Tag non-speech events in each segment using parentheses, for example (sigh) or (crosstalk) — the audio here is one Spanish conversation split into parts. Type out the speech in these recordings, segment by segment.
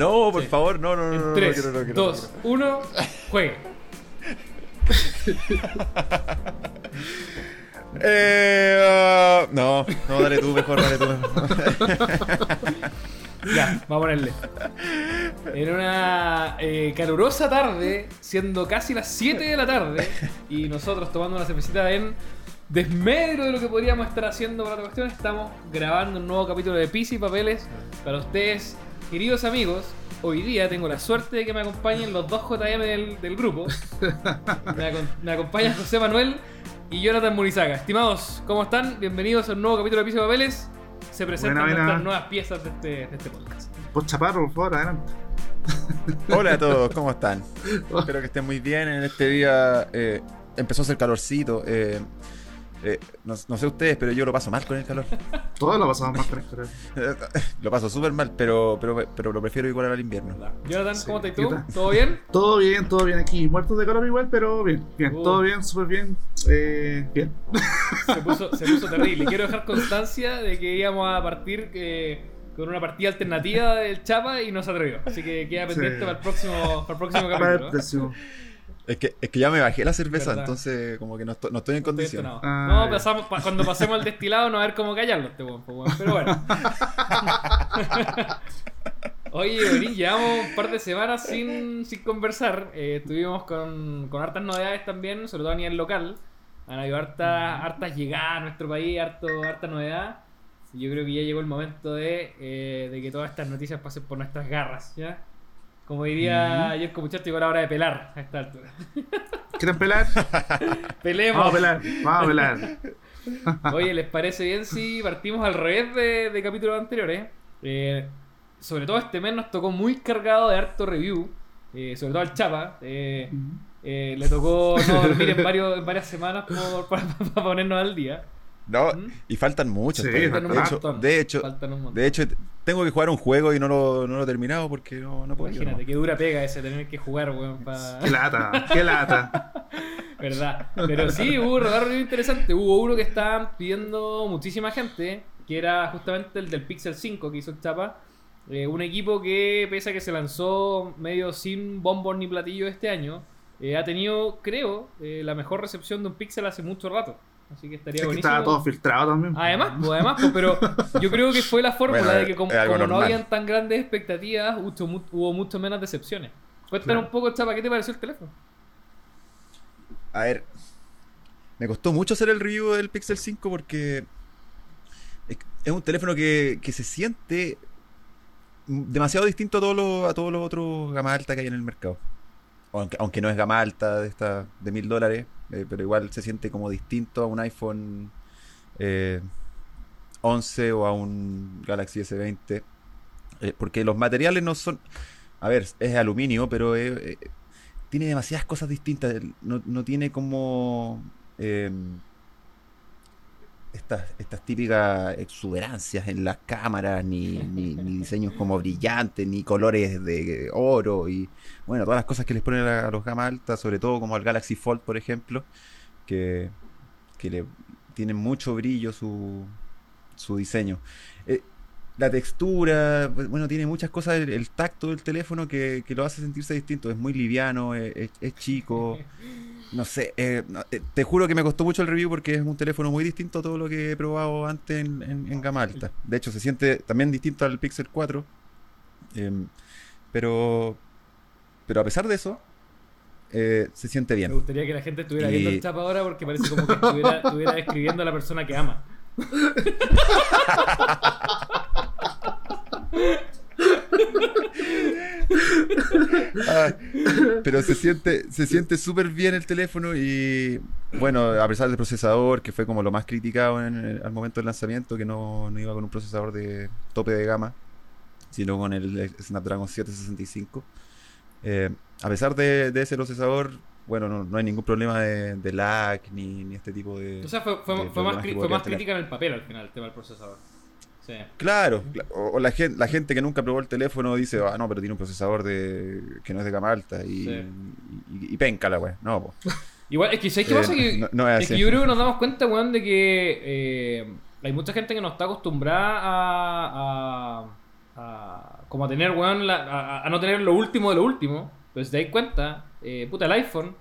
No, por Sí. favor, no, no, no. En no, no, 3, quiero, no, quiero, no 2, 1, juegue. (laughs) Eh, ah, no, no, dale tú mejor, dale tú mejor. (laughs) Ya, vamos a ponerle. En una eh, calurosa tarde, siendo casi las 7 de la tarde, y nosotros tomando una cervecita en desmedro de lo que podríamos estar haciendo para otra cuestión, estamos grabando un nuevo capítulo de Pis y Papeles para ustedes, queridos amigos. Hoy día tengo la suerte de que me acompañen los dos JM del, del grupo. (laughs) Me, acom- me acompaña José Manuel y Jonathan Munizaga. Estimados, ¿cómo están? Bienvenidos a un nuevo capítulo de Pis y Papeles. Se presentan Buena, buena. nuestras nuevas piezas de este, de este podcast. Por chaparro, por favor, adelante. (laughs) Hola a todos, ¿cómo están? Espero que estén muy bien en este día. eh, empezó a hacer calorcito. eh, eh, no, no sé ustedes, pero yo lo paso mal con el calor. Todos lo pasamos más con el calor. (laughs) lo paso súper mal, pero, pero, pero lo prefiero igual al invierno. Jonathan, Sí, ¿cómo estás ¿qué tú? ¿Todo bien? (laughs) Todo bien, todo bien aquí. Muertos de calor igual, pero bien. Bien, Uh. todo bien, súper bien. Eh, bien. Se puso, se puso (laughs) terrible. Quiero dejar constancia de que íbamos a partir eh, con una partida alternativa del Chapa y no se atrevió. Así que queda Sí. pendiente para el próximo, para el próximo Para el capítulo. ¿eh? próximo. Es que, es que ya me bajé la cerveza, Verdad. entonces como que no, estoy- no estoy en condición. entonado. Ah, no, pasamos, pa- cuando pasemos al destilado no va a ver cómo callarlo este weón. Pero bueno. (laughs) Oye, Berín, llevamos un par de semanas sin, sin conversar. Eh, estuvimos con, con hartas novedades también, sobre todo a nivel local. Han habido hartas, hartas llegadas a nuestro país, harto, harta novedad. Yo creo que ya llegó el momento de, eh, de que todas estas noticias pasen por nuestras garras, ¿ya? Como diría ayer como muchacho, llegó la hora de pelar a esta altura. ¿Quieren pelar? (laughs) Pelemos. Vamos a pelar, vamos a pelar. (laughs) Oye, ¿les parece bien si partimos al revés de, de capítulos anteriores? Eh, sobre todo este mes nos tocó muy cargado de harto review, eh, sobre todo al Chapa. eh, eh, le tocó no dormir en, varios, en varias semanas por- (laughs) para, para ponernos al día. No, ¿Mm? y faltan muchos. Sí. Faltan un de, hecho, de hecho, Faltan un montón. de hecho, tengo que jugar un juego y no lo, no lo he terminado porque no, no puedo. Imagínate, qué dura pega ese tener que jugar, weón, para... (laughs) Qué lata, qué lata. (laughs) ¿Verdad? Pero sí, hubo un radar review interesante. Hubo uno que estaban pidiendo muchísima gente, que era justamente el del Pixel 5 que hizo el Chapa. Eh, un equipo que, pese a que se lanzó medio sin bombos ni platillos este año, eh, ha tenido, creo, eh, la mejor recepción de un Pixel hace mucho rato. Así que estaría Es que estaba todo filtrado también. Además, pues, (laughs) además pues, pero yo creo que fue la fórmula Bueno, de que como, no habían tan grandes expectativas, hubo, hubo mucho menos decepciones. Cuéntanos Claro. un poco, Chapa, ¿qué te pareció el teléfono? A ver, me costó mucho hacer el review del Pixel 5 porque es, es un teléfono que, que se siente demasiado distinto a todos los, a todos los otros gama alta que hay en el mercado. Aunque, aunque no es gama alta de esta de mil dólares, eh, pero igual se siente como distinto a un iPhone eh, 11 o a un Galaxy S20. eh, porque los materiales no son... A ver, es aluminio, pero eh, tiene demasiadas cosas distintas. No, no tiene como estas, estas típicas exuberancias en las cámaras, ni, ni, ni diseños como brillantes, ni colores de oro y bueno, todas las cosas que les ponen a, los gama altas, sobre todo como al Galaxy Fold, por ejemplo, que, que le tienen mucho brillo su, su diseño. Eh, la textura, bueno, tiene muchas cosas, el, tacto del teléfono que, lo hace sentirse distinto. Es muy liviano, es, es- es chico, (laughs) no sé. eh, no, eh, te juro que me costó mucho el review porque es un teléfono muy distinto a todo lo que he probado antes en, en- en gama alta. De hecho, se siente también distinto al Pixel 4. em, pero, pero a pesar de eso, eh, se siente Me bien. gustaría que la gente estuviera Y- viendo el chapa ahora porque parece como que estuviera, estuviera describiendo a la persona que ama. (laughs) Ah, pero se siente se siente súper bien el teléfono y bueno, a pesar del procesador, que fue como lo más criticado en el- al momento del lanzamiento, que no, no iba con un procesador de tope de gama, sino con el Snapdragon 765. eh, a pesar de, de ese procesador, bueno, no, no hay ningún problema de, de lag ni, ni este tipo de... O sea, fue, fue, fue más, crítica en el papel al final, el tema del procesador. Sí. Claro, cla- o, o la, gente, la gente que nunca probó el teléfono dice, ah, no, pero tiene un procesador de que no es de gama alta y, Sí. y, y penca la wea. No, po. (laughs) Igual, es que ¿sabes qué Eh, pasa? Que, no- no es es que así. yo creo que nos damos cuenta, weón, de que eh, hay mucha gente que no está acostumbrada a, a, a como a tener, weón, la- a, a no tener lo último de lo último. Pero si te das cuenta, eh, puta, el iPhone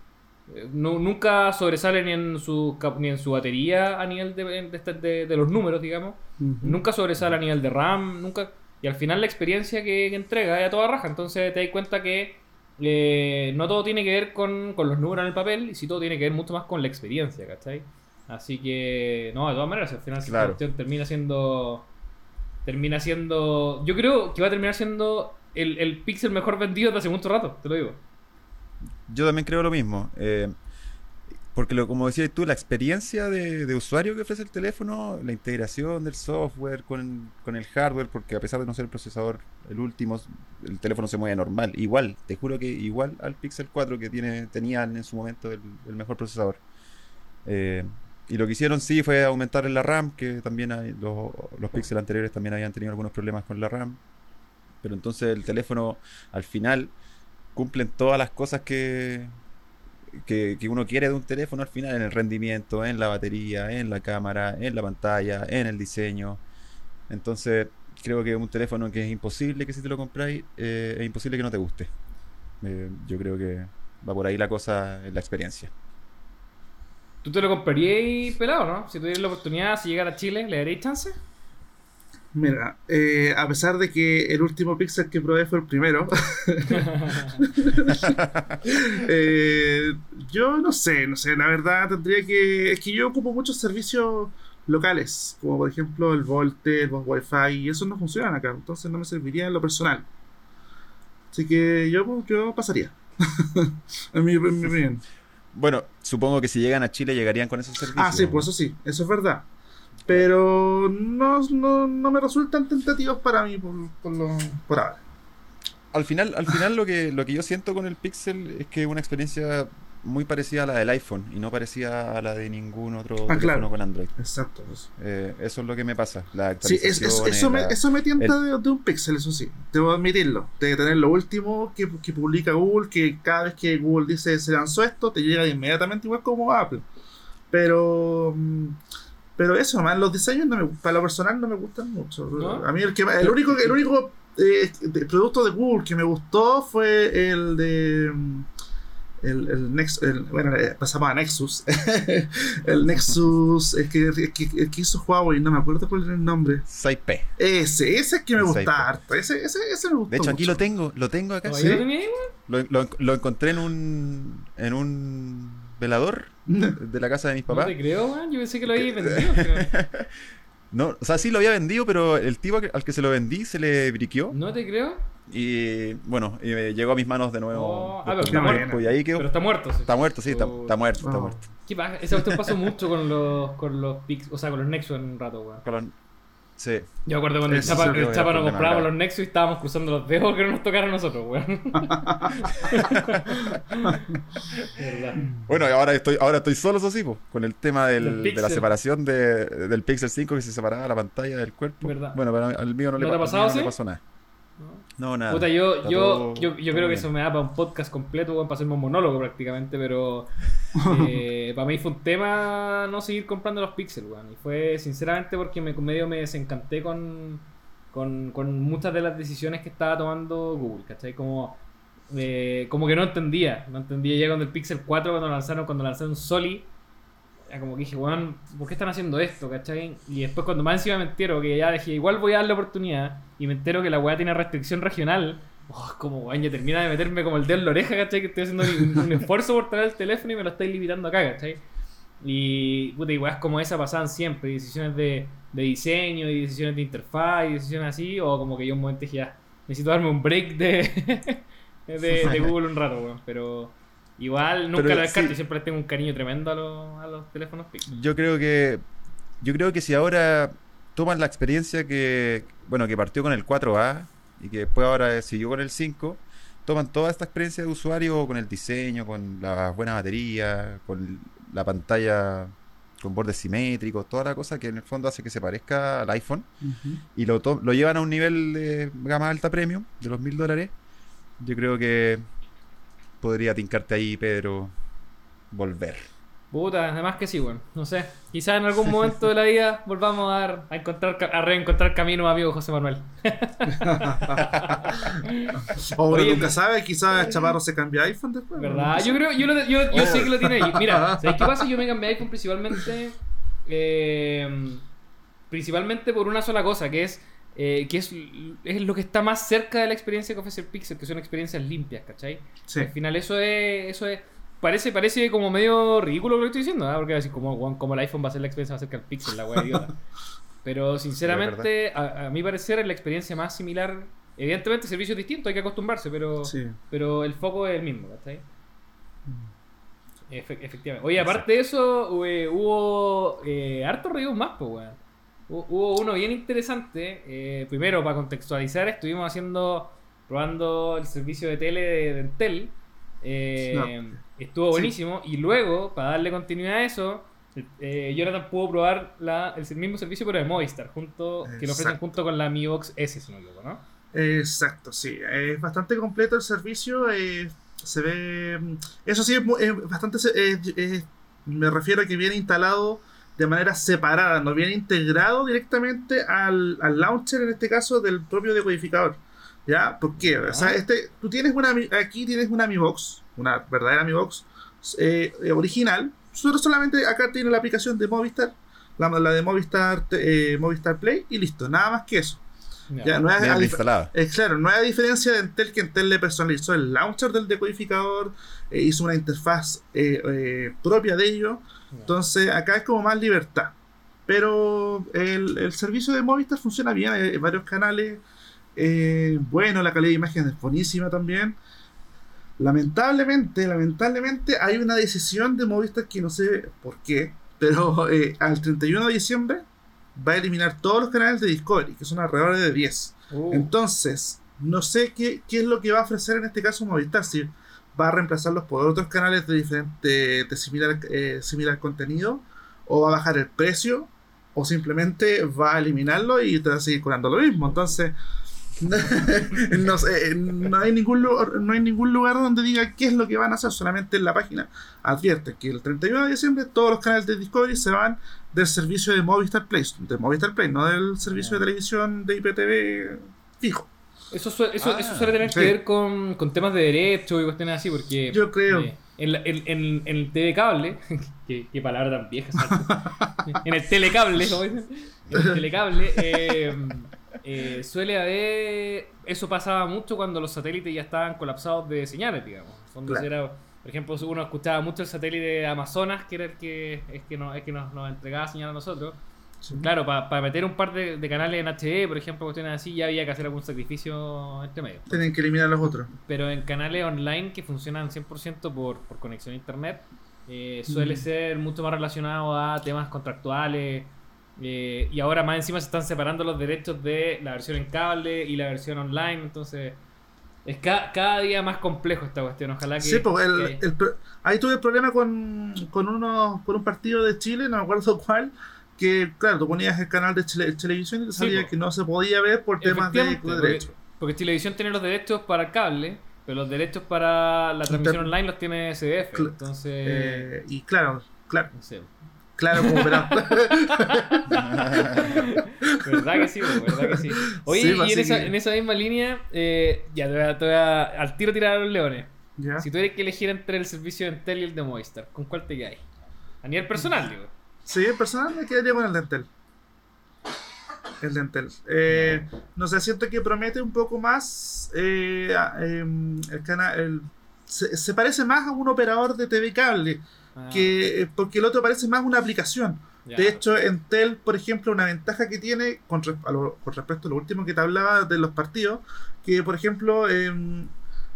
eh, nu- nunca sobresale ni en su ni en su batería a nivel de, de este- de- de los números, digamos. Nunca sobresale a nivel de RAM, nunca. Y al final la experiencia que, que entrega es a toda raja. Entonces te das cuenta que eh, no todo tiene que ver con, con los números en el papel, y sí todo tiene que ver mucho más con la experiencia, ¿cachai? Así que, no, de todas maneras, al final Claro. cuestión termina siendo. Termina siendo. Yo creo que va a terminar siendo el, el Pixel mejor vendido desde hace mucho rato, te lo digo. Yo también creo lo mismo. eh, porque lo, como decías tú, la experiencia de, de usuario que ofrece el teléfono, la integración del software con, con el hardware, porque a pesar de no ser el procesador el último, el teléfono se mueve normal. Igual, te juro que igual al Pixel 4 que tiene, tenían en su momento el, mejor procesador. Eh, y lo que hicieron sí fue aumentar la RAM, que también hay, los, los Pixel anteriores también habían tenido algunos problemas con la RAM. Pero entonces el teléfono al final cumplen todas las cosas que, que, que uno quiere de un teléfono al final, en el rendimiento, en la batería, en la cámara, en la pantalla, en el diseño. Entonces, creo que un teléfono que es imposible que si te lo compráis, eh, es imposible que no te guste. Eh, yo creo que va por ahí la cosa la experiencia. ¿Tú te lo comprarías pelado, no? Si tuvieras la oportunidad, si llegara a Chile, ¿le darías chance? Mira, eh, a pesar de que el último Pixel que probé fue el primero, (laughs) eh, yo no sé, no sé, la verdad tendría que... Es que yo ocupo muchos servicios locales, como por ejemplo el Volte, el Wi-Fi, y esos no funcionan acá, entonces no me serviría en lo personal. Así que yo, yo pasaría. (laughs) en mi opinión. Bueno, supongo que si llegan a Chile llegarían con esos servicios. Ah, sí, pues eso sí, eso es verdad. Pero no, no, no me resultan tentativos para mí por, por, lo, por ahora. Al final, al final lo que lo que yo siento con el Pixel es que es una experiencia muy parecida a la del iPhone y no parecida a la de ningún otro Ah, teléfono claro. con Android. Exacto. Eso. Eh, eso es lo que me pasa. La Sí, es- es- actualización, eso, me, eso me tienta de, de un Pixel, eso sí. Debo admitirlo. De tener lo último que, que publica Google, que cada vez que Google dice se lanzó esto, te llega inmediatamente igual como Apple. Pero... mm, Pero eso, nomás, los diseños no me, para lo personal no me gustan mucho. ¿No? A mí el, que, el único, el único eh, de- producto de Google que me gustó fue el de... mm, El, el Nex- el- bueno, eh, pasamos a Nexus. (laughs) el Nexus es que, es que, que hizo Huawei, no me acuerdo cuál era el nombre. 6P. Ese, ese es que me El gusta harto. Ese, ese, ese me gustó. De hecho, aquí lo tengo, lo tengo acá. ¿Todavía ¿Sí? Lo, lo- lo encontré en un en un velador (laughs) de la casa de mis No papás. te creo, weón. Yo pensé que lo habías vendido. pero- (laughs) No, o sea, sí lo había vendido, pero el tipo al que- se lo vendí se le briqueó No te creo. y bueno, y me llegó a mis manos de nuevo. Oh, ah, pero está muerto. tiempo, Y ahí quedó. Pero está muerto, sí. Está muerto, sí, está, está muerto, está Oh. muerto. ¿Qué pasa? Esa cuestión pasó mucho con los, con los Pix, o sea, con los Nexus en un rato, weón. Sí. Yo acuerdo cuando el Chapa, el nos grave. los Nexus y estábamos cruzando los dedos que no nos tocaran a nosotros, weón. (laughs) Bueno, y ahora estoy, ahora estoy solo, eso sí, po, con el tema del- de la separación de, del Pixel 5 que se separaba la pantalla del cuerpo. ¿Verdad? Bueno, pero al mío no, le, ¿No te pa- pasado le pasó nada. No, nada. Puta, yo, yo, todo- yo, creo que eso me da para un podcast completo, para hacerme un monólogo prácticamente, pero (laughs) eh, para mí fue un tema no seguir comprando los Pixel, weón. Y fue sinceramente porque me medio me desencanté con, con, con muchas de las decisiones que estaba tomando Google, ¿cachai? Como, eh, como que no entendía, no entendía ya con el Pixel 4 cuando lanzaron, cuando lanzaron Soli. Como que dije, weón, ¿por qué están haciendo esto? ¿cachai? Y después cuando más encima me entero que ya dije, igual voy a darle oportunidad y me entero que la weá tiene restricción regional, oh, como weón, ya termina de meterme como el dedo en la oreja, ¿cachai? Que estoy haciendo un, un (laughs) esfuerzo por traer el teléfono y me lo estáis limitando acá, ¿cachai? Y, puta, y weas como esa pasaban siempre, decisiones de, de diseño, y decisiones de interfaz, y decisiones así, o como que yo un momento dije, ya, necesito darme un break de, (laughs) de, de (laughs) Google un rato, weón, pero... Igual nunca Pero lo descarto sí. y siempre tengo un cariño tremendo a los, a los teléfonos Pixel. Yo creo que. Yo creo que si ahora toman la experiencia que. Bueno, que partió con el 4A y que después ahora siguió con el 5. Toman toda esta experiencia de usuario con el diseño, con la buena batería, con la pantalla con bordes simétricos, toda la cosa que en el fondo hace que se parezca al iPhone y lo, to- lo llevan a un nivel de gama alta premium de los mil dólares. Yo creo que podría tincarte ahí, Pedro, volver. Puta, además que sí, bueno. No sé. Quizás en algún (laughs) momento de la vida volvamos a, dar- a encontrar a reencontrar camino, amigo José Manuel. (laughs) O uno Oye, nunca sabe, quizás Chaparro se cambia iPhone después. ¿Verdad? ¿no? Yo creo, yo, lo- yo, yo sé que lo tiene ahí. Mira, (laughs) ¿sabes qué pasa? Yo me cambié iPhone principalmente. eh, principalmente por una sola cosa, que es. Eh, que es, es lo que está más cerca de la experiencia que ofrece el Pixel, que son experiencias limpias, ¿cachai? Sí. Al final eso es, eso es, parece, parece como medio ridículo lo que estoy diciendo, ¿ah? porque así como, como el iPhone va a ser la experiencia más cerca al Pixel, la wea idiota. (laughs) Pero sinceramente, a, a mi parecer es la experiencia más similar. Evidentemente servicios distintos, hay que acostumbrarse, pero, Sí. pero el foco es el mismo, ¿cachai? Efe- efectivamente. Oye, aparte de eso, eh, hubo eh, harto reviews más, pues, weón. Hu- Hubo uno bien interesante. eh, primero, para contextualizar, estuvimos haciendo, probando el servicio de tele de, Entel. eh, Estuvo Sí. buenísimo. Y luego, para darle continuidad a eso, eh, Jonathan pudo probar la, el mismo servicio, pero de Movistar, junto, que lo ofrecen junto con la Mi Box S, si no me equivoco, ¿no? Exacto, sí. Es bastante completo el servicio. eh, se ve. mm, Eso sí, es, es bastante. es- me refiero a que viene instalado de manera separada, no viene integrado directamente al, al launcher, en este caso, del propio decodificador. ¿Ya? ¿Por qué? O sea, este, tú tienes una. Aquí tienes una Mi Box, una verdadera Mi Box eh, eh, original. Solo solamente acá tiene la aplicación de Movistar, la, la de Movistar, eh, Movistar Play, y listo, nada más que eso. Ya, no es, eh, claro, no hay diferencia de Entel que Entel le personalizó el launcher del decodificador, eh, hizo una interfaz eh, eh, propia de ello. Entonces acá es como más libertad. Pero el, el servicio de Movistar funciona bien, hay varios canales. eh, bueno, la calidad de imagen es buenísima también. Lamentablemente, lamentablemente hay una decisión de Movistar que no sé por qué, pero eh, al 31 de diciembre va a eliminar todos los canales de Discovery, que son alrededor de 10. Uh, Entonces, no sé qué, qué es lo que va a ofrecer en este caso Movistar. Si va a reemplazarlos por otros canales de diferente, de similar, eh, similar contenido, o va a bajar el precio, o simplemente va a eliminarlo y te va a seguir cobrando lo mismo. Entonces, (laughs) no, sé, no, hay ningún lugar, no hay ningún lugar donde diga qué es lo que van a hacer, solamente en la página advierte que el 31 de diciembre todos los canales de Discovery se van del servicio de Movistar Play, de Movistar Play, no del servicio de televisión de IPTV fijo. Eso, suele, eso, Ah, eso suele tener sí. que ver con, con temas de derecho y cuestiones así, porque Yo creo. eh, en, la- en, en- en el TV cable, (laughs) qué, qué palabra tan vieja, (laughs) en el telecable, como dicen, en el telecable, eh, eh, suele haber. Eso pasaba mucho cuando los satélites ya estaban colapsados de señales, digamos. Claro. era- por ejemplo, uno escuchaba mucho el satélite de Amazonas, que era el que, es que, no, es que nos, nos entregaba señal a nosotros. Claro, para meter un par de, de canales en HD, por ejemplo, cuestiones así, ya había que hacer algún sacrificio entre medio. Tienen que eliminar los otros. Pero en canales online que funcionan 100% por, por conexión a internet, eh, suele Mm. ser mucho más relacionado a temas contractuales. eh, y ahora más encima se están separando los derechos de la versión en cable y la versión online. Entonces, es ca- cada día más complejo esta cuestión. Ojalá que. Sí, pues el- que- el pro- ahí tuve el problema con, con, uno, con un partido de Chile, no me acuerdo (laughs) cuál, que claro, tú ponías el canal de televisión y te salía que no se podía ver por temas de, Efectivamente, de porque- Televisión tiene los derechos para cable, pero los derechos para la transmisión online los tiene CDF. Cl- Entonces. Eh, y claro, claro, no sé. claro, como verás. (laughs) ¿Verdad que sí? ¿Verdad que sí? Oye, Sí, y en esa, que- en esa misma línea, eh, ya te voy, a, te voy a- al tiro tirar a los leones. ¿Ya? Si tuvieras que elegir entre el servicio de Entel y el de Movistar, ¿con cuál te quedas? A nivel personal, digo. Sí, personal me quedaría con el dentel. El dentel. Eh, no sé, siento que promete un poco más. eh, em, el canal. el- se, se parece más a un operador de TV cable. Ah, Que, eh, porque el otro parece más una aplicación. ya. De hecho, Entel, por ejemplo, una ventaja que tiene con, res- a lo- con respecto a lo último que te hablaba de los partidos, que por ejemplo, em,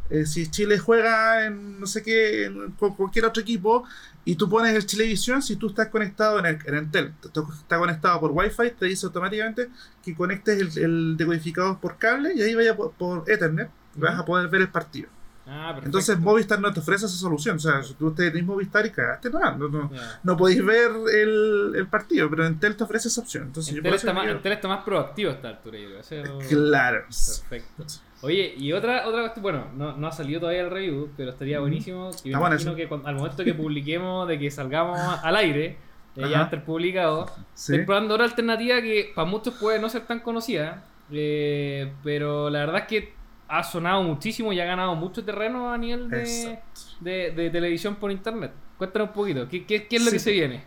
eh, si Chile juega en no sé qué, en, con cualquier otro equipo, y tú pones el Chilevisión, si tú estás conectado en, el, en Entel, te- te- está conectado por Wi-Fi, te dice automáticamente que conectes el, el decodificador por cable y ahí vaya por, por Ethernet, y vas a poder ver el partido. Ah. Entonces Movistar no te ofrece esa solución. O sea, si tú tenés Movistar y cagaste, no, no, no, no podéis ver el, el partido, pero Entel te ofrece esa opción. Entonces yo Entel eso está, más, Entel está más proactivo esta altura, yo creo. El- Claro. Perfecto. Oye, y otra, otra cuestión, bueno, no, no ha salido todavía el review, pero estaría buenísimo. Y me imagino que cuando- al momento que publiquemos, de que salgamos (laughs) al aire, eh, ya estar publicado. Sí. Estoy probando otra alternativa que para muchos puede no ser tan conocida, eh, pero la verdad es que ha sonado muchísimo y ha ganado mucho terreno a nivel de, de, de televisión por internet. Cuéntanos un poquito, ¿qué, qué, qué es lo Sí. que se viene?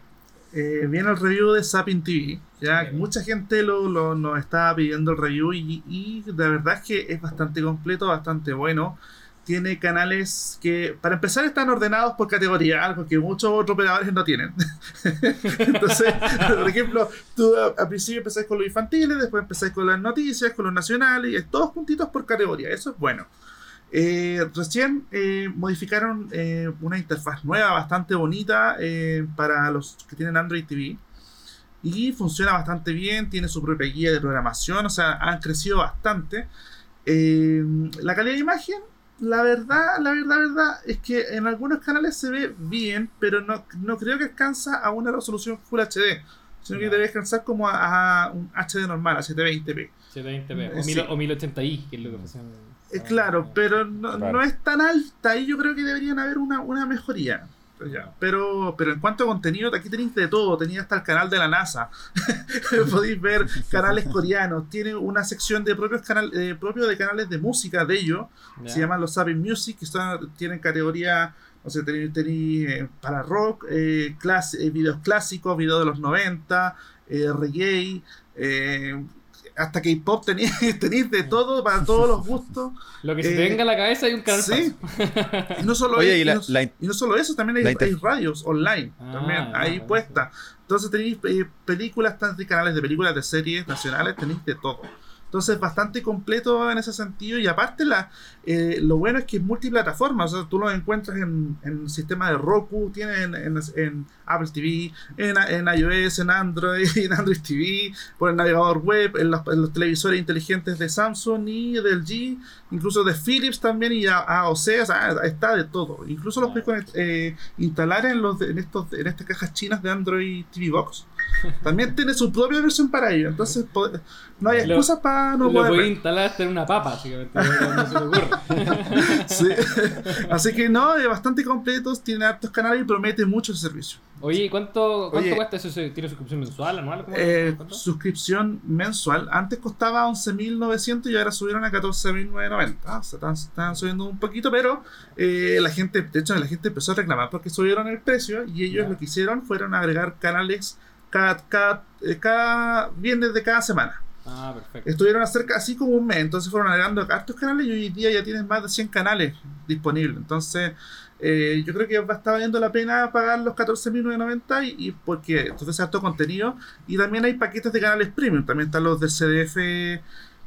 Eh, viene el review de Sapin TV. Ya Bien. mucha gente lo, lo- nos estaba pidiendo el review y, y de verdad es que es bastante completo, bastante bueno. Tiene canales que, para empezar, están ordenados por categoría, algo que muchos otros operadores no tienen. (laughs) Entonces, (laughs) por ejemplo, tú al principio empezáis con los infantiles, después empezáis con las noticias, con los nacionales, y es todos puntitos por categoría. Eso es bueno. Eh, recién eh, modificaron eh, una interfaz nueva bastante bonita eh, para los que tienen Android TV y funciona bastante bien, tiene su propia guía de programación, o sea, han crecido bastante. Eh, la calidad de imagen, la verdad, la verdad, verdad es que en algunos canales se ve bien, pero no, no creo que alcanza a una resolución Full HD, sino que debe alcanzar como a, a un HD normal, a 720p. 720p Eh, o, sí. 1000 o 1080i, que es lo que ofrecen. Eh, claro, pero no, Claro. no es tan alta y yo creo que deberían haber una, una mejoría. Pero, pero en cuanto a contenido, aquí tenéis de todo. Tenéis hasta el canal de la NASA. (laughs) Podéis ver canales coreanos. Tiene una sección de propios canal, eh, propio de canales de música de ellos. Ya. Se llaman los Sabin Music, que son- tienen categoría, no sé, tenéis, tenéis, eh, para rock, eh, clas- eh, videos clásicos, videos de los 90, eh, reggae, eh, hasta K-pop tenéis, (laughs) tenéis de todo, para todos los gustos. Lo que se eh, te venga a la cabeza hay un canal Sí. Y no solo, Oye, y y la- no, la- y no solo eso, también hay, hay radios online, Ah, también ya, ahí buenísimo. puesta. Entonces tenéis eh, películas, tanto canales de películas, de series nacionales, tenéis de todo. Entonces bastante completo en ese sentido y aparte la, eh, lo bueno es que es multiplataforma, o sea, tú lo encuentras en, en el sistema de Roku, tienes en, en- en Apple TV, en, en iOS, en Android, (laughs) en Android TV, por el navegador web, en los, en los televisores inteligentes de Samsung y del G, incluso de Philips también y A- AOC, o sea, está de todo. Incluso los puedes eh, instalar en los en estos en estas cajas chinas de Android TV Box. (laughs) También tiene su propia versión para ello, entonces no hay Lo- excusas para no lo poder ver. instalar hasta en una papa, básicamente. No se te ocurre. (laughs) Sí. Así que no, es bastante completo, tiene hartos canales y promete mucho el servicio. Oye, ¿y cuánto, cuánto Oye. cuesta eso? ¿Tiene suscripción mensual, anual? ¿Cómo- Eh, suscripción mensual. Antes costaba 11.900 y ahora subieron a 14.990. Ah, o sea, están, están subiendo un poquito, pero eh, la gente, de hecho, la gente empezó a reclamar porque subieron el precio y ellos lo que hicieron fueron agregar canales cada, cada, eh, cada viernes de cada semana. Ah, perfecto. Estuvieron acerca así como un mes, entonces fueron agregando hartos canales y hoy día ya tienen más de 100 canales disponibles. Entonces, eh, yo creo que va a estar valiendo la pena pagar los 14.990 y, y porque entonces harto contenido. Y también hay paquetes de canales premium, también están los del CDF,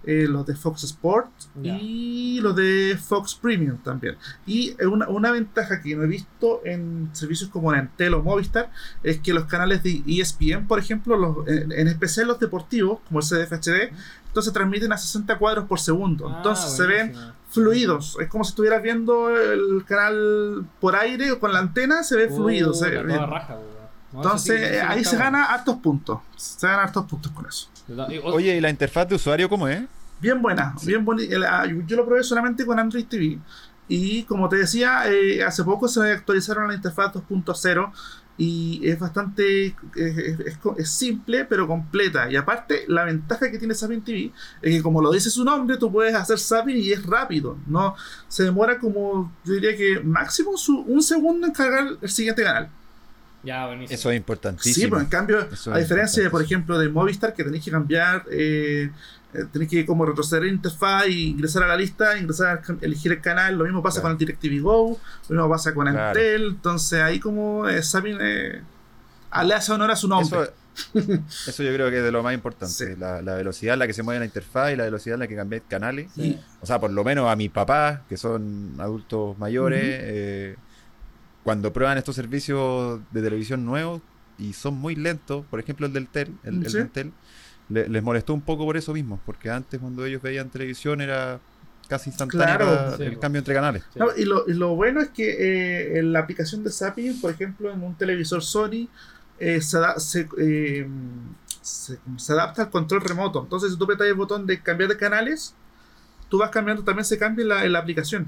eh, los de Fox Sport Ya. y los de Fox Premium también. Y una, una ventaja que no he visto en servicios como Entel o Movistar es que los canales de ESPN, por ejemplo, los, en, en especial los deportivos, como el CDF HD, entonces transmiten a 60 cuadros por segundo. Ah, Entonces se ven fluidos. Es como si estuvieras viendo el canal por aire o con la antena, se ve fluido. se raja, weón. No, Entonces sí- ahí se bueno. gana hartos puntos. Se ganan hartos puntos con eso. Oye, ¿y la interfaz de usuario cómo es? Bien buena, bien bonita. Yo lo probé solamente con Android TV. Y como te decía, eh, hace poco se actualizaron la interfaz 2.0 y es bastante es, es- es simple pero completa y aparte la ventaja que tiene Sapin TV es que como lo dice su nombre tú puedes hacer Sapin y es rápido no se demora como yo diría que máximo su- un segundo en cargar el siguiente canal Ya, buenísimo. Eso es Sí, importantísimo. pero en cambio, Eso a diferencia de, por ejemplo, de Movistar, que tenéis que cambiar, eh, eh, tenéis que como retroceder la interfaz y ingresar a la lista, ingresar, can- elegir el canal, lo mismo pasa Claro. con el DirecTV Go, lo mismo pasa con Claro. Entel, entonces ahí como eh, Sabin eh, ah, le hace honor a su nombre. Eso, eso yo creo que es de lo más importante. Sí. La, la velocidad en la que se mueve la interfaz y la velocidad en la que cambiáis canales. Sí. O sea, por lo menos a mis papás, que son adultos mayores, eh, cuando prueban estos servicios de televisión nuevos y son muy lentos, por ejemplo el del TEL, el, el Sí. del TEL, le- les molestó un poco por eso mismo, porque antes cuando ellos veían televisión era casi Claro, sí, el cambio entre canales. Sí. No, y, lo, y lo bueno es que eh, en la aplicación de Zapping, por ejemplo, en un televisor Sony, eh, se, eh, se- se adapta al control remoto. Entonces, si tú apretas el botón de cambiar de canales, tú vas cambiando, también se cambia en la, en la aplicación.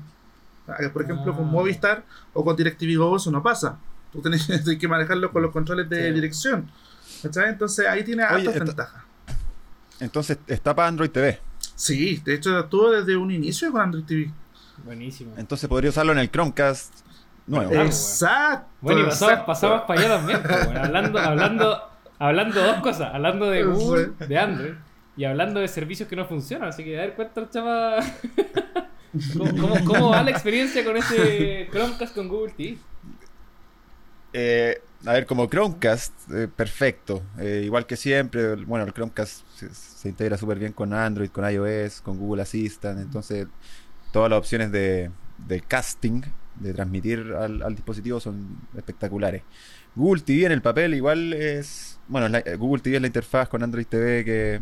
Ah, Por ejemplo, Ah. con Movistar o con DirecTV Go eso no pasa. Tú tienes, (laughs) tienes que manejarlo con los controles de Sí. dirección. ¿Cachai? Entonces ahí tiene esta- ventajas. Entonces está para Android TV. Sí, de hecho estuvo desde un inicio con Android TV. Buenísimo. Entonces podría usarlo en el Chromecast nuevo. Exacto. Bueno, y pasamos, exacto. pasamos para allá también. bueno, hablando, hablando, hablando de dos cosas. Hablando de Google, de Android, y hablando de servicios que no funcionan. Así que a ver, cuéntanos, chava. ¿Cómo, cómo, cómo va la experiencia con ese Chromecast con Google TV? Eh, a ver, como Chromecast, eh, perfecto. Eh, igual que siempre, bueno, el Chromecast se, se integra súper bien con Android, con iOS, con Google Assistant. Entonces, todas las opciones de, de casting, de transmitir al, al dispositivo son espectaculares. Google TV en el papel igual es... Bueno, la- Google TV es la interfaz con Android TV que...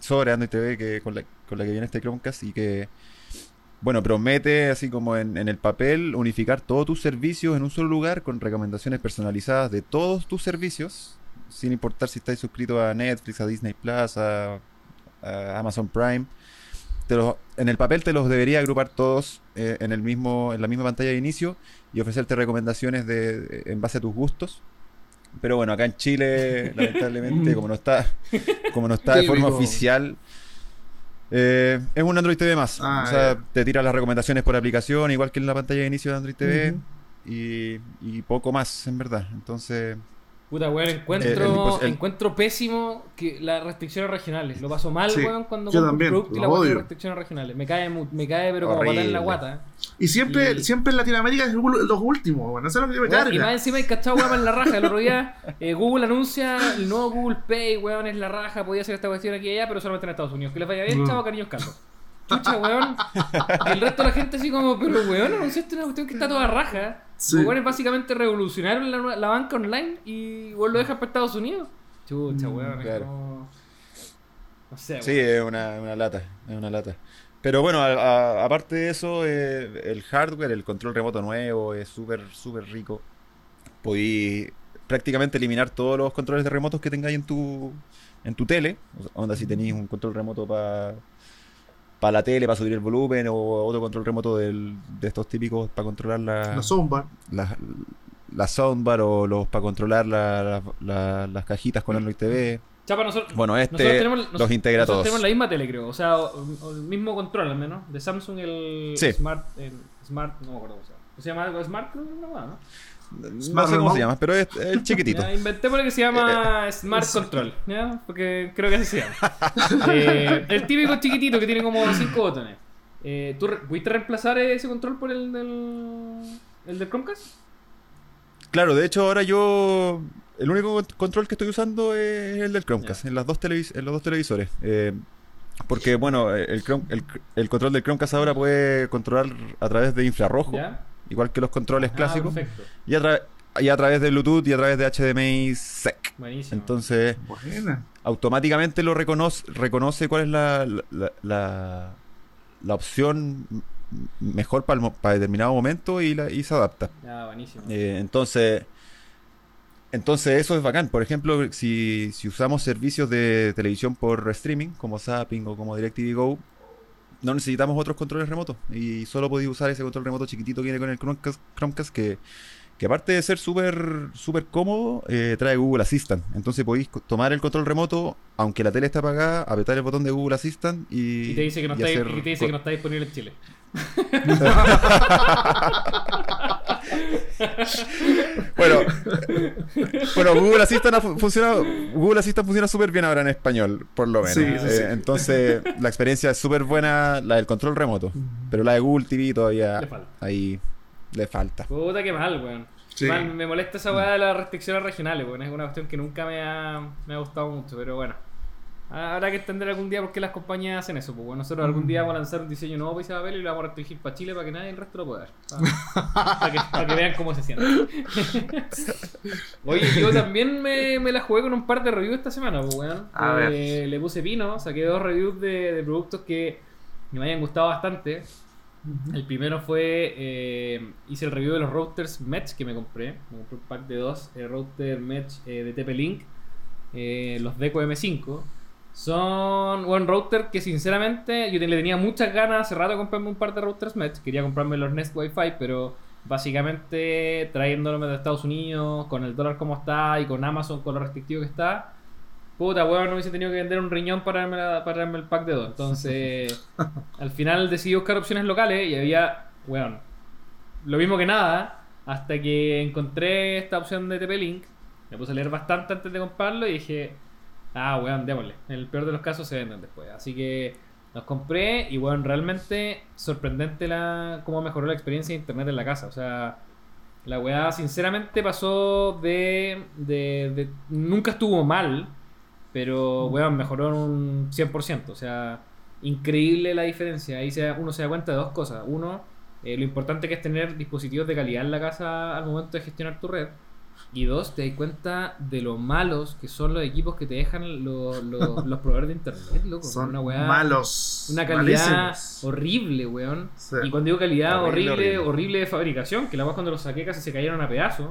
Sobre Android TV que, con, la, con la que viene este Chromecast y que... Bueno, promete, así como en, en el papel, unificar todos tus servicios en un solo lugar con recomendaciones personalizadas de todos tus servicios, sin importar si estás suscrito a Netflix, a Disney Plus, a, a Amazon Prime. Te los- en el papel te los debería agrupar todos eh, en, el mismo, en la misma pantalla de inicio y ofrecerte recomendaciones de, en base a tus gustos. Pero bueno, acá en Chile, (laughs) lamentablemente, como no está, como no está de forma oficial, eh, es un Android TV más. Ah, o sea, te tira las recomendaciones por aplicación, igual que en la pantalla de inicio de Android TV, y poco más, en verdad. Entonces, Puta, weón, encuentro, El- el dispos- el- encuentro pésimo que las restricciones regionales. Lo paso mal, Sí, weón, cuando yo también, producto y la odio. restricciones regionales. Me cae, me cae pero como patada en la guata. Y siempre, Y- siempre en Latinoamérica es los últimos, bueno, eso es lo que me Weón, y más encima hay cachado weón en la raja. El otro día eh, Google anuncia el nuevo Google Pay, weón, es la raja. Podía hacer esta cuestión aquí y allá, pero solamente en Estados Unidos. Que les vaya bien, Mm. chavo, cariños Carlos. Chucha, weón. Y el resto de la gente así como, pero weón, anunciaste una cuestión que está toda raja. Sí. Los weones básicamente revolucionaron la, la banca online y weón lo dejan para Estados Unidos. Chucha, Mm, weón, es claro. como... No sé, sí, weón. es una, una lata, es una lata. Pero bueno, a- a- aparte de eso, eh, el hardware, el control remoto nuevo es súper, súper rico. Podí prácticamente eliminar todos los controles de remotos que tengáis en tu, en tu tele. O sea, onda, si tenéis un control remoto para para la tele, para subir el volumen, o otro control remoto del- de estos típicos para controlar la, La soundbar. la, la soundbar o los para controlar la- la- la- las cajitas con Android TV. Chapa, nosotros, Bueno, nosotros este tenemos, los nosotros- integra nosotros todos. tenemos la misma tele, creo. O sea, o- o el mismo control al menos. De Samsung, el Sí. Smart. El Smart, no me acuerdo cómo se llama. ¿Se llama algo Smart? Creo que hueá, ¿no? No Smart sé cómo se llama, pero es el (laughs) chiquitito. Ya, inventémosle que se llama Smart Control, ¿ya? Porque creo que así se llama. (laughs) Eh, el típico chiquitito que tiene como 5 botones. Eh, ¿Tú pudiste reemplazar ese control por el del, el del Chromecast? Claro, de hecho ahora yo el único con- control que estoy usando es el del Chromecast en las dos televis- en los dos televisores. Eh, porque bueno, el, Chrome- el, el control del Chromecast ahora puede controlar a través de infrarrojo, ¿Ya? Igual que los controles Ah, clásicos, perfecto. y a, tra- y a través de Bluetooth y a través de HDMI SEC. Buenísimo. Entonces, Buena. automáticamente lo reconoce, reconoce cuál es la, la, la- la opción mejor para, el mo- para determinado momento y, la, y se adapta. Ya, buenísimo. Eh, entonces, entonces eso es bacán. Por ejemplo, si, si usamos servicios de televisión por streaming, como Zapping o como DirecTV Go, no necesitamos otros controles remotos. Y solo podéis usar ese control remoto chiquitito que viene con el Chromecast, Chromecast que, que aparte de ser súper súper cómodo, eh, trae Google Assistant. Entonces podéis tomar el control remoto, aunque la tele está apagada, apretar el botón de Google Assistant y, Y te dice que no está, hacer y te dice co- que no está disponible en Chile. (laughs) Bueno, bueno, Google Assistant ha fu- funcionado, Google Assistant funciona súper bien ahora en español, por lo menos. Sí, Eh, sí. Entonces, la experiencia es súper buena, la del control remoto, pero la de Google TV todavía ahí le falta. Puta que mal, weón. Sí. Mal, me molesta esa weá de las restricciones regionales, weón. Es una cuestión que nunca me ha, me ha gustado mucho, pero bueno. Habrá que entender algún día por qué las compañías hacen eso. Pues bueno, nosotros algún día vamos a lanzar un diseño nuevo para Isabel y lo vamos a restringir para Chile para que nadie el resto lo pueda ver. Para, para que, para que vean cómo se siente. (laughs) Oye, yo también me, me la jugué con un par de reviews esta semana, pues weón. A Eh, Le puse pino, saqué dos reviews de, de productos que me hayan gustado bastante. El primero fue, eh, hice el review de los routers Mesh que me compré. Me compré un pack de dos eh, router eh, de TP-Link, eh, los Deco M5. Son un router que sinceramente yo le tenía muchas ganas hace rato de comprarme un par de routers Mesh. Quería comprarme los Nest Wi-Fi, pero básicamente trayéndolo de Estados Unidos, con el dólar como está y con Amazon con lo restrictivo que está, puta, weón, no hubiese tenido que vender un riñón para darme, la- para darme el pack de dos. Entonces, (laughs) al final decidí buscar opciones locales y había, weón, lo mismo que nada, hasta que encontré esta opción de TP-Link. Me puse a leer bastante antes de comprarlo y dije, ah, weón, démosle. En el peor de los casos se venden después. Así que los compré y, weón, realmente sorprendente la cómo mejoró la experiencia de internet en la casa. O sea, la weá sinceramente pasó de, de, de- Nunca estuvo mal, pero, weón, mejoró en un 100%. O sea, increíble la diferencia. Ahí se, uno se da cuenta de dos cosas. Uno, eh, lo importante que es tener dispositivos de calidad en la casa al momento de gestionar tu red. Y dos, te das cuenta de lo malos que son los equipos que te dejan lo- lo- (laughs) los proveedores de internet, loco. Son una weá, malos. Una calidad malísimos. horrible, weón. Sí. Y cuando digo calidad Horrible, horrible, horrible, horrible. de fabricación, que la más cuando los saqué casi se cayeron a pedazos.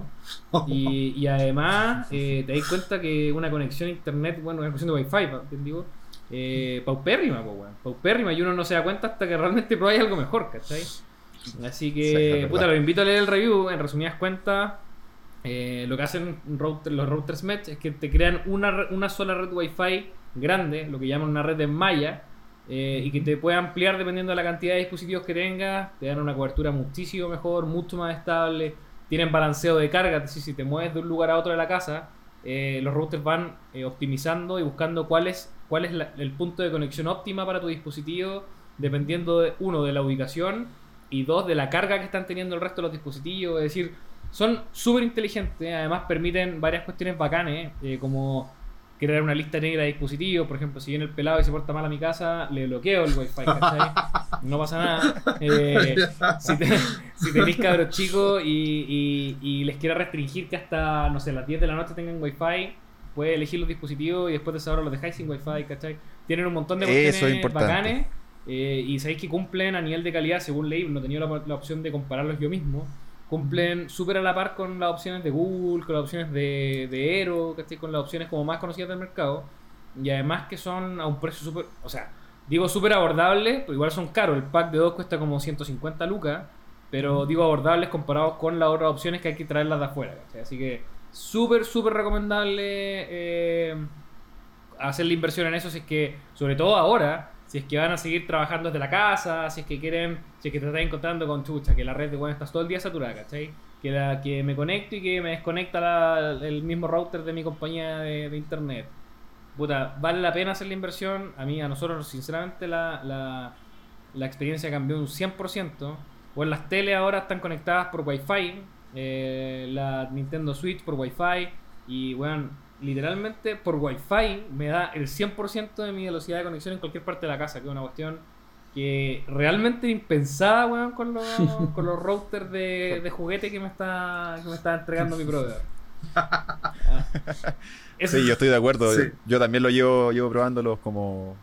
Y, y además eh, te das cuenta que una conexión a internet, bueno, una conexión de wifi, digo, eh, paupérrima, po, weón. Paupérrima y uno no se da cuenta hasta que realmente probáis algo mejor, ¿cachai? Así Sí, que, puta, los invito a leer el review. En resumidas cuentas, eh, lo que hacen los routers Mesh es que te crean una, una sola red Wi-Fi grande, lo que llaman una red en malla, eh, y que te puede ampliar dependiendo de la cantidad de dispositivos que tengas. Te dan una cobertura muchísimo mejor, mucho más estable. Tienen balanceo de carga, es decir, si te mueves de un lugar a otro de la casa, eh, los routers van eh, optimizando y buscando cuál es, cuál es la- el punto de conexión óptima para tu dispositivo, dependiendo, de, uno, de la ubicación y dos, de la carga que están teniendo el resto de los dispositivos. Es decir, son súper inteligentes, además permiten varias cuestiones bacanes, eh, como crear una lista negra de dispositivos. Por ejemplo, si viene el pelado y se porta mal a mi casa, le bloqueo el wifi, ¿cachai? (laughs) No pasa nada. Eh, si, te- si tenéis cabros chicos y, y- y les quiera restringir que hasta, no sé, las 10 de la noche tengan wifi, puede elegir los dispositivos y después de esa hora los dejáis sin wifi, ¿cachai? Tienen un montón de es cuestiones bacanes. eh, y sabéis que cumplen a nivel de calidad, según ley, no he tenido la, la opción de compararlos yo mismo. Cumplen súper a la par con las opciones de Google, con las opciones de, de Aero, ¿cachai? con las opciones como más conocidas del mercado. Y además que son a un precio súper, o sea, digo súper abordable, pero igual son caros. El pack de dos cuesta como 150 lucas, pero digo abordables comparados con las otras opciones que hay que traerlas de afuera. ¿cachai? Así que súper, súper recomendable eh, hacer la inversión en eso, si es que, sobre todo ahora, si es que van a seguir trabajando desde la casa, si es que quieren, si es que te estás encontrando con chucha, que la red de bueno está todo el día saturada, ¿cachai? Que, la, que me conecto y que me desconecta el mismo router de mi compañía de, internet. Puta, vale la pena hacer la inversión. A mí, a nosotros, sinceramente, la, la, experiencia cambió un 100%. O en las tele ahora están conectadas por Wi-Fi. eh, la Nintendo Switch por Wi-Fi. Y, bueno, literalmente por Wi-Fi me da el 100% de mi velocidad de conexión en cualquier parte de la casa. Que es una cuestión que realmente impensada, weón, con los, (laughs) con los routers de, de juguete que me está, que me está entregando mi proveedor. Ah. Eso- Sí, yo estoy de acuerdo. Sí. Yo también lo llevo, llevo probándolos como,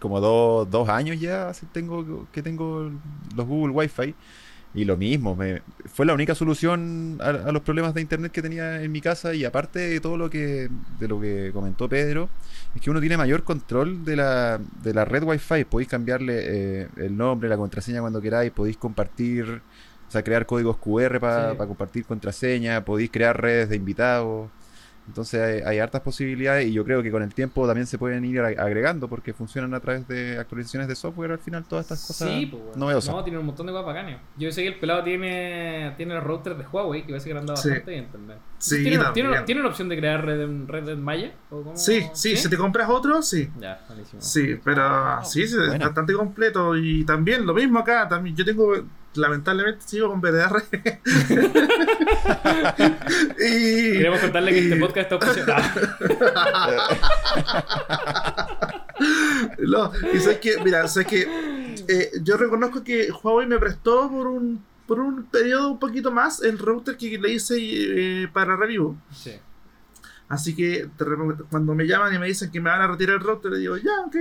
como dos, dos años ya tengo, que tengo los Google Wi-Fi. Y lo mismo, me, fue la única solución a, a los problemas de internet que tenía en mi casa. Y aparte de todo lo que, de lo que comentó Pedro, es que uno tiene mayor control de la, de la red Wi-Fi. Podéis cambiarle eh, el nombre, la contraseña cuando queráis, podéis compartir, o sea, crear códigos QR para Sí. compartir contraseña, podéis crear redes de invitados. Entonces hay, hay hartas posibilidades y yo creo que con el tiempo también se pueden ir ag- agregando porque funcionan a través de actualizaciones de software al final todas estas cosas Sí, pues, weón. novedosas. No, tiene un montón de cosas bacanas. Yo sé que el pelado tiene, tiene el router de Huawei, que parece que le han dado Sí. bastante bien también. Sí, ¿Tiene, también. tiene, tiene la opción de crear red en, red en cómo? Sí, sí, si te compras otro, sí. Ya, buenísimo. Sí, pero sí, sí, es bastante completo. Y también lo mismo acá. También yo tengo, lamentablemente, sigo con BDR. (laughs) y Queremos contarle que este podcast está auspiciado. (laughs) No, y sabes que, mira, sabes que eh, yo reconozco que Huawei me prestó por un por un periodo un poquito más el router que le hice eh, para review. Sí. Así que cuando me llaman y me dicen que me van a retirar el router, le digo, ya, ok.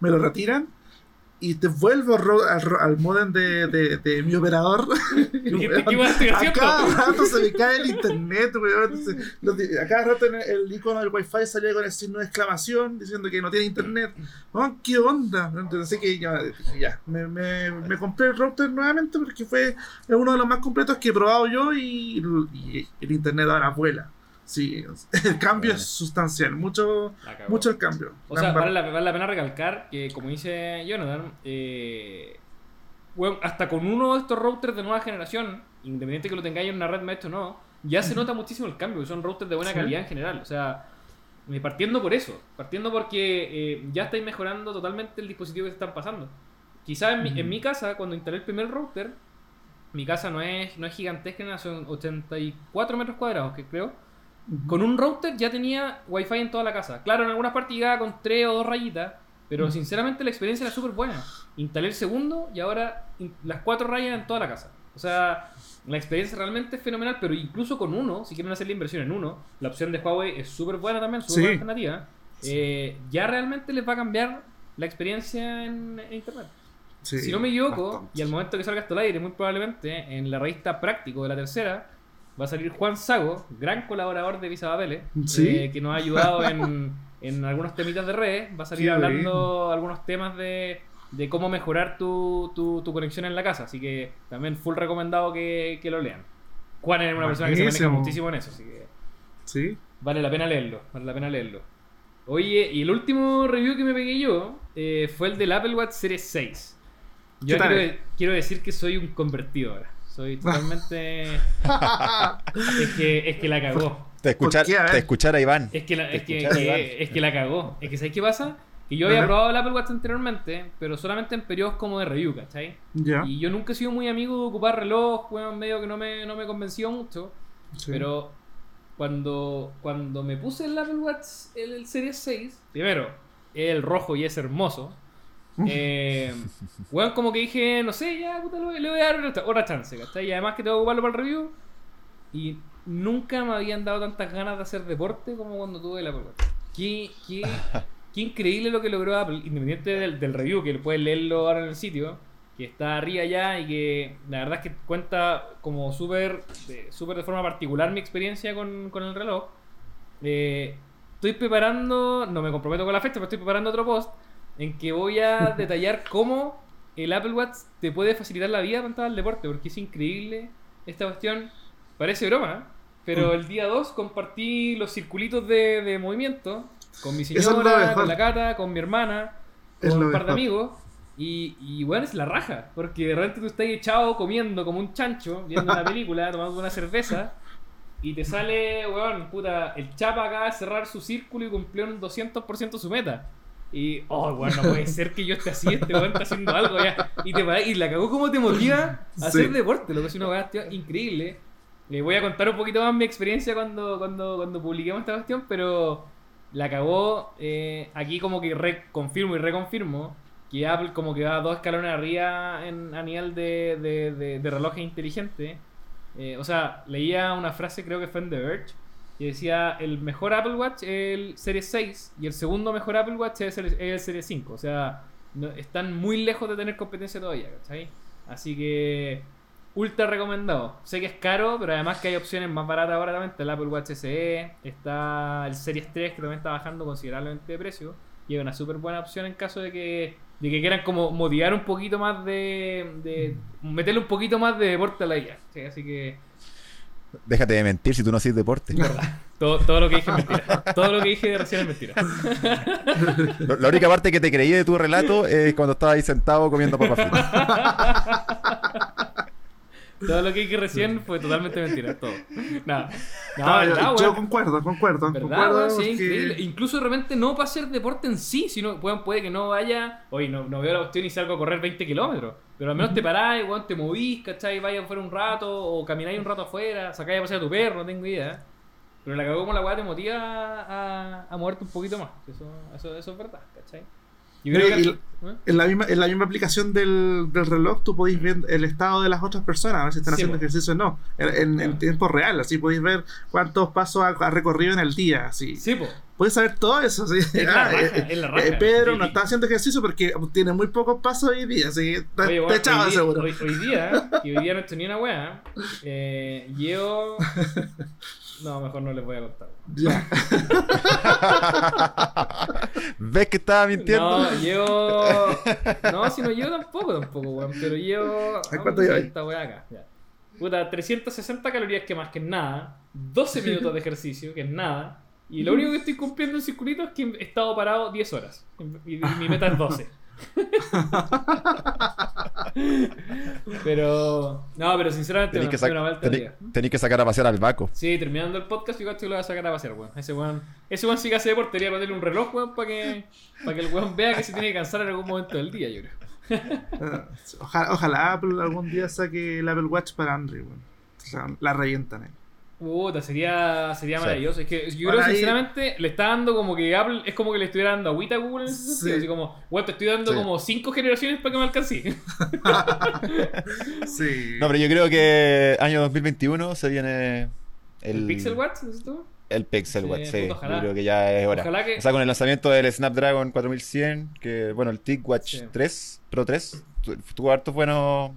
Me lo retiran. Y te vuelvo al, al modem de, de, de mi operador. (laughs) Dijiste, ¿qué estoy a cada rato se me cae el internet, weón. Entonces, los A cada rato en el, el icono del wifi salía con el signo de exclamación diciendo que no tiene internet. Weón, ¿Qué onda? Entonces así que ya, ya me, me, me compré el router nuevamente porque fue es uno de los más completos que he probado yo y, y el internet ahora vuela. Sí, (laughs) el cambio es sustancial, mucho, mucho el cambio. O sea, vale la, vale la pena recalcar que, como dice Jonathan, eh, weón, hasta con uno de estos routers de nueva generación, independiente que lo tengáis en una red maestro o no, ya se nota muchísimo el cambio. Son routers de buena Sí. calidad en general. O sea, eh, partiendo por eso, partiendo porque eh, ya estáis mejorando totalmente el dispositivo que están pasando. Quizás en, mi, en mi casa, cuando instalé el primer router, mi casa no es, no es gigantesca, son 84 metros cuadrados, que creo. Con un router ya tenía wifi en toda la casa. Claro, en algunas partes llegaba con tres o dos rayitas, pero sinceramente la experiencia era súper buena. Instalé el segundo y ahora las cuatro rayas en toda la casa. O sea, la experiencia realmente es fenomenal, pero incluso con uno, si quieren hacer la inversión en uno, la opción de Huawei es súper buena también, súper Sí. buena alternativa. Eh, ya realmente les va a cambiar la experiencia en, en Internet. Sí, si no me equivoco, bastante. y al momento que salga esto al aire, muy probablemente en la revista Práctico de la tercera va a salir Juan Sago, gran colaborador de Visa Papeles, Sí. eh, que nos ha ayudado en, en algunos temitas de redes. Va a salir Qué hablando algunos temas de, de cómo mejorar tu, tu, tu conexión en la casa. Así que también full recomendado que, que lo lean. Juan es una persona que se maneja muchísimo en eso, así que Sí. vale la pena leerlo. Vale la pena leerlo. Oye, y el último review que me pegué yo eh, fue el del Apple Watch Series 6. Yo quiero, quiero decir que soy un convertido ahora. Soy totalmente. (laughs) es, que, es que la cagó. Te escuchar. A te escuchar Iván. Es que la, es que, escucharon, que- Iván. es que la cagó. Es que ¿sabes qué pasa? Que yo había probado el Apple Watch anteriormente, pero solamente en periodos como de review, ¿cachai? Ya. Y yo nunca he sido muy amigo de ocupar reloj, weón, medio que no me, no me convenció mucho. Sí. Pero cuando, cuando me puse el Apple Watch, el, el Series 6, primero, el rojo y es hermoso. Eh, weón, como que dije, no sé, ya, puta, le voy a dar otra, otra chance, ¿cachai? Y además que tengo que ocuparlo para el review. Y nunca me habían dado tantas ganas de hacer deporte como cuando tuve Apple Watch. Qué, qué, (laughs) qué increíble lo que logró Apple, independiente del, del review, que puedes leerlo ahora en el sitio, que está arriba ya y que la verdad es que cuenta como súper de, súper de forma particular mi experiencia con, con el reloj. Eh, estoy preparando, no me comprometo con la fecha, pero estoy preparando otro post en que voy a (laughs) detallar cómo el Apple Watch te puede facilitar la vida para entrar al deporte, porque es increíble esta cuestión. Parece broma, ¿eh? pero el día 2 compartí los circulitos de, de movimiento con mi señora, con la Cata, con mi hermana, con un par de amigos. Y, y bueno, es la raja, porque de repente tú estás echado comiendo como un chancho, viendo una (laughs) película, tomando una cerveza, y te sale, weón, puta, el chapa acaba de cerrar su círculo y cumplió un 200% su meta. Y, oh, weón, no puede ser que yo esté así, este weón está haciendo algo ya. Y, te, y la cagó como te motiva a hacer deporte, lo que es una weá increíble. Le voy a contar un poquito más mi experiencia cuando, cuando, cuando publiquemos esta cuestión, pero la cagó. eh, aquí como que reconfirmo y reconfirmo que Apple como que va dos escalones arriba en, a nivel de, de, de, de relojes inteligentes. Eh, o sea, leía una frase, creo que fue en The Verge, que decía, el mejor Apple Watch es el Series 6 y el segundo mejor Apple Watch es el, es Series 5. O sea, no- están muy lejos de tener competencia todavía, ¿cachai? Así que, ultra recomendado. Sé que es caro, pero además que hay opciones más baratas ahora también. El Apple Watch SE, está el Series 3 que también está bajando considerablemente de precio. Y es una súper buena opción en caso de que, de que quieran como motivar un poquito más de, de meterle un poquito más de deporte a la IA. ¿sí? Así que Déjate de mentir si tú no haces deporte. todo, todo lo que dije es mentira. Todo lo que dije recién es mentira. La única parte que te creí de tu relato es cuando estabas ahí sentado comiendo papas fritas. (laughs) Todo lo que dije recién fue totalmente mentira. Todo. Nada. No, No, verdad, yo, yo concuerdo, concuerdo. ¿Verdad, concuerdo? Sí, increíble. Incluso de repente no para hacer deporte en sí, sino puede, puede que no vaya. Oye, no, no veo la cuestión y salgo a correr 20 kilómetros. Pero al menos te parás, weón, te movís, ¿cachai? Vayas afuera un rato, o camináis un rato afuera, sacáis a pasear a tu perro, no tengo idea. Pero la cagó como la weá te motiva a, a moverte un poquito más. Eso, eso, eso es verdad, ¿cachai? Yo creo que. ¿eh? En la misma, en la misma aplicación del, del reloj tú podéis ver el estado de las otras personas, a ver si están Sí, haciendo ejercicio o no. En, en- tiempo real, así podéis ver cuántos pasos ha, ha recorrido en el día. Así. Sí, po. Puedes saber todo eso. ¿sí? Es la Ah, raja, eh, es raja. eh, Pedro Sí. no está haciendo ejercicio porque tiene muy pocos pasos hoy día, así que está, Oye, está bueno, echado hoy, día, seguro. hoy, hoy día, y hoy día no estoy ni una wea, eh, llevo. (laughs) No, mejor no les voy a contar. Ya. (laughs) ¿Ves que estaba mintiendo? No, llevo. No, si no llevo tampoco, tampoco, weón. Pero llevo. ¿cuánto lleváis? esta wea acá. Ya. Puta, 360 calorías que más que nada. 12 (laughs) minutos de ejercicio, que es nada. Y lo único que estoy cumpliendo en circulito es que he estado parado 10 horas. Y mi meta es 12. (laughs) pero. No, pero sinceramente Tenéis que, sac- tenéis que sacar a pasear al Baco. Sí, terminando el podcast, yo creo que lo voy a sacar a pasear, weón. Ese weón, ese weón sí que hace deporte, debería ponerle un reloj, weón, para que, para que el weón vea que se tiene que cansar en algún momento del día, yo creo. (laughs) Ojalá, ojalá Apple algún día saque el Apple Watch para Android. weón. O sea, la revientan. eh. Puta, sería, sería Sí. maravilloso. Es que yo creo ahí- sinceramente le está dando como que Apple es como que le estuviera dando agüita a Google en ese sentido. Sí. Así como, weón, te estoy dando Sí. como cinco generaciones para que me alcance. (laughs) Sí. No, pero yo creo que año 2021 se viene el, ¿El, Pixel Watch? ¿Es tú? El Pixel Watch, sí. Yo creo que ya es hora. Ojalá que- O sea, con el lanzamiento del Snapdragon 4100, que bueno, el TicWatch Sí. 3, Pro 3, tu- tuvo hartos buenos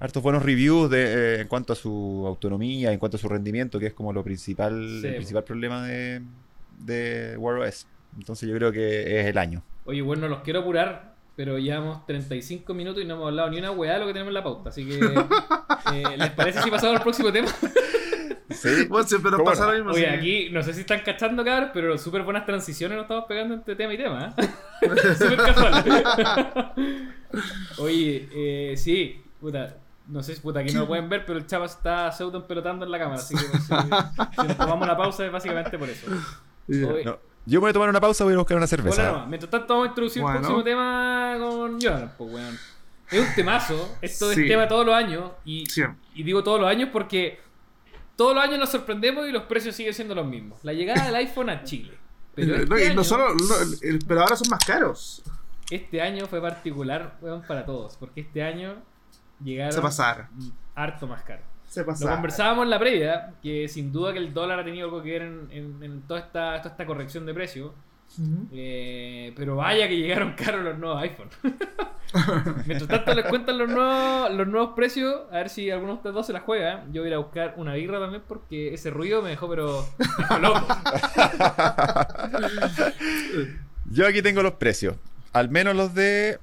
hartos buenos reviews de, eh, en cuanto a su autonomía, en cuanto a su rendimiento, que es como lo principal, Sí, el principal problema de, de Wear OS. Entonces yo creo que es el año. Oye, bueno, los quiero apurar, pero llevamos 35 minutos y no hemos hablado ni una weá de lo que tenemos en la pauta. Así que, (laughs) eh, ¿les parece si pasamos al próximo tema? Sí. (laughs) Bueno, siempre nos ¿Cómo pasa lo mismo. Oye, sí. aquí no sé si están cachando, cabros, pero súper buenas transiciones nos estamos pegando entre tema y tema. ¿eh? (laughs) súper casual. Oye, eh, sí, puta. No sé si puta aquí no lo pueden ver, pero el chava está pseudo empelotando en la cámara. Así que pues, si, (laughs) si nos tomamos una pausa es básicamente por eso. No, yo voy a tomar una pausa, voy a buscar una cerveza. Hola nomás. Mientras tanto vamos a introducir Bueno. el próximo tema con Jonathan, pues weón. Es un temazo, esto Sí. es tema todos los años y, Sí. y digo todos los años porque todos los años nos sorprendemos y los precios siguen siendo los mismos. La llegada del iPhone a Chile. Pero No, este, y no año, solo, no, pero ahora son más caros. este año fue particular, weón, para todos, porque este año llegaron Se pasaron. harto más caro. Se Lo pasaron. conversábamos en la previa, que sin duda que el dólar ha tenido algo que ver en, en- en toda, esta, toda esta corrección de precios. Ujú. Eh, pero vaya que llegaron caros los nuevos iPhone. (laughs) Mientras tanto les cuentan los nuevos, los nuevos precios, a ver si alguno de ustedes dos se la juega. Yo voy a ir a buscar una birra también porque ese ruido me dejó pero (laughs) loco. Yo aquí tengo los precios. Al menos los de.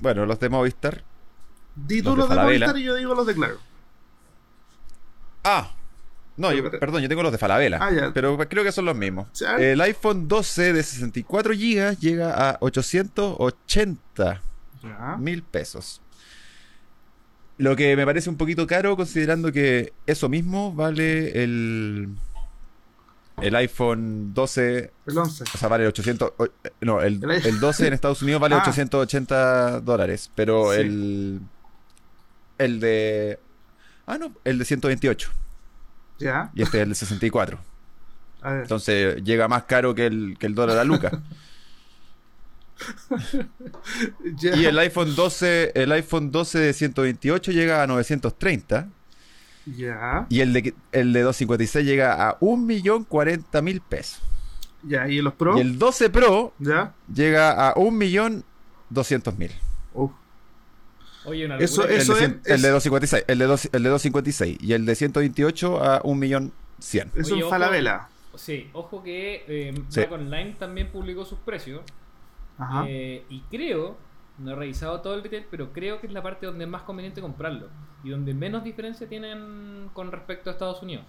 Bueno, los de Movistar. Di Los tú de los de Falabella. Movistar y yo digo los de Claro. Ah, no, yo- perdón, yo tengo los de Falabella. Ah, ya. Pero creo que son los mismos. Sí. El iPhone 12 de 64 GB llega a 880 Ya. mil pesos. Lo que me parece un poquito caro considerando que eso mismo vale el, el iPhone 12, El 11. o sea, vale 800, o- eh, no, el, El i- el 12 en Estados Unidos vale (laughs) Ah. 880 dólares, pero Sí. el, el de, ah no, el de 128 Ya. y este es el de 64. A ver. Entonces llega más caro que el, que el dólar a Luca. (laughs) Ya. Y el iPhone 12, el iPhone 12 de 128 llega a 930 Ya. y el de el de 256 llega a 1.040.000 pesos. Ya. ¿Y los Pro? Y el 12 Pro Ya. llega a 1.200.000. Uf. Oye, una Eso- locura. El, eso de es- 100 el de es- 256, el de, dos- el de 256 y el de 128 a 1.100.000. Es un ojo. Falabella. Sí, ojo que eh, Sí. Mac Online también publicó sus precios. Ajá. Eh, y creo, no he revisado todo el detalle, pero creo que es la parte donde es más conveniente comprarlo. Y donde menos diferencia tienen con respecto a Estados Unidos.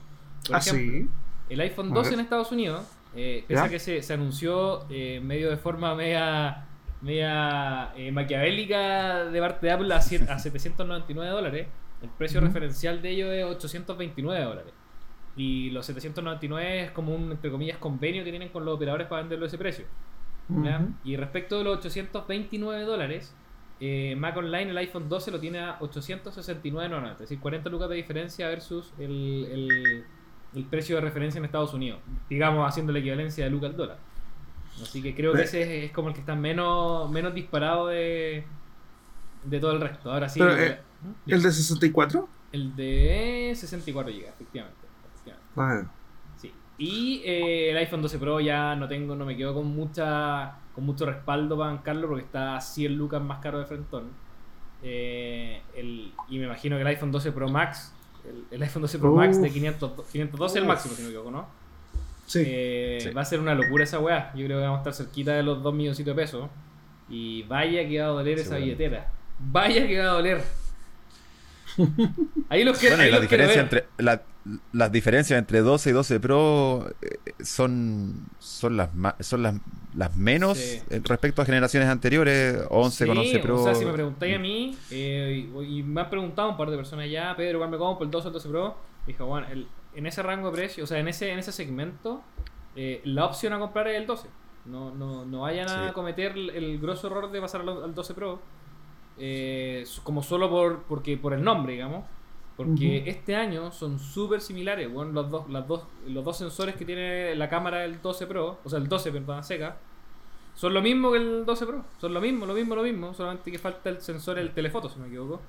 Por ah, ejemplo, sí. El iPhone A 12 ver. en Estados Unidos, eh, pese ¿Ya? a que se, se anunció eh, medio de forma media, media eh, maquiavélica de parte de Apple a, siete- a 799 dólares, el precio referencial de ello es 829 dólares. Y los 799 es como un, entre comillas, convenio que tienen con los operadores para venderlo a ese precio. Y respecto de los 829 dólares, eh, Mac Online, el iPhone 12 lo tiene a 869.90, es decir, 40 lucas de diferencia versus el, el- el precio de referencia en Estados Unidos, digamos haciendo la equivalencia de lucas al dólar. Así que creo que ese es, es como el que está menos, menos disparado de, de todo el resto. Ahora sí. Pero, el- eh, ¿El de 64? el de 64 GB, efectivamente. efectivamente. Ah, Sí. Y eh, el iPhone 12 Pro ya no tengo, no me quedo con mucha con mucho respaldo para bancarlo porque está 100 lucas más caro de frentón. Eh, el, y me imagino que el iPhone 12 Pro Max, el, el iPhone 12 Pro Max de Uf. 500, 512 es el Uf. máximo, si no me equivoco, ¿no? Sí. Eh, Sí. Va a ser una locura esa weá. Yo creo que vamos a estar cerquita de los 2 milloncitos de pesos. Y vaya que va a doler esa billetera. Vaya que va a doler. Ahí los quiero, Bueno, ahí la los quiero diferencia entre la- las diferencias entre 12 y 12 Pro eh, son son las son las, las menos Sí. respecto a generaciones anteriores 11 con Sí, 11 Pro O sea, si me preguntáis a mí, eh, y, y me han preguntado un par de personas ya, Pedro, ¿cuál me compro el 12 o el 12 Pro? Dije, bueno, el- en ese rango de precio, o sea, en ese, en ese segmento, eh, la opción a comprar es el 12. No, no, no vayan a Sí. cometer el, el grosso error de pasar al, al 12 Pro, eh, como solo por, porque, por el nombre, digamos. Porque este año son súper similares, bueno, los dos, las dos, los dos sensores que tiene la cámara del 12 Pro, o sea, el 12, perdón, seca, son lo mismo que el 12 Pro. Son lo mismo, lo mismo, lo mismo. Solamente que falta el sensor, el telefoto, si no me equivoco.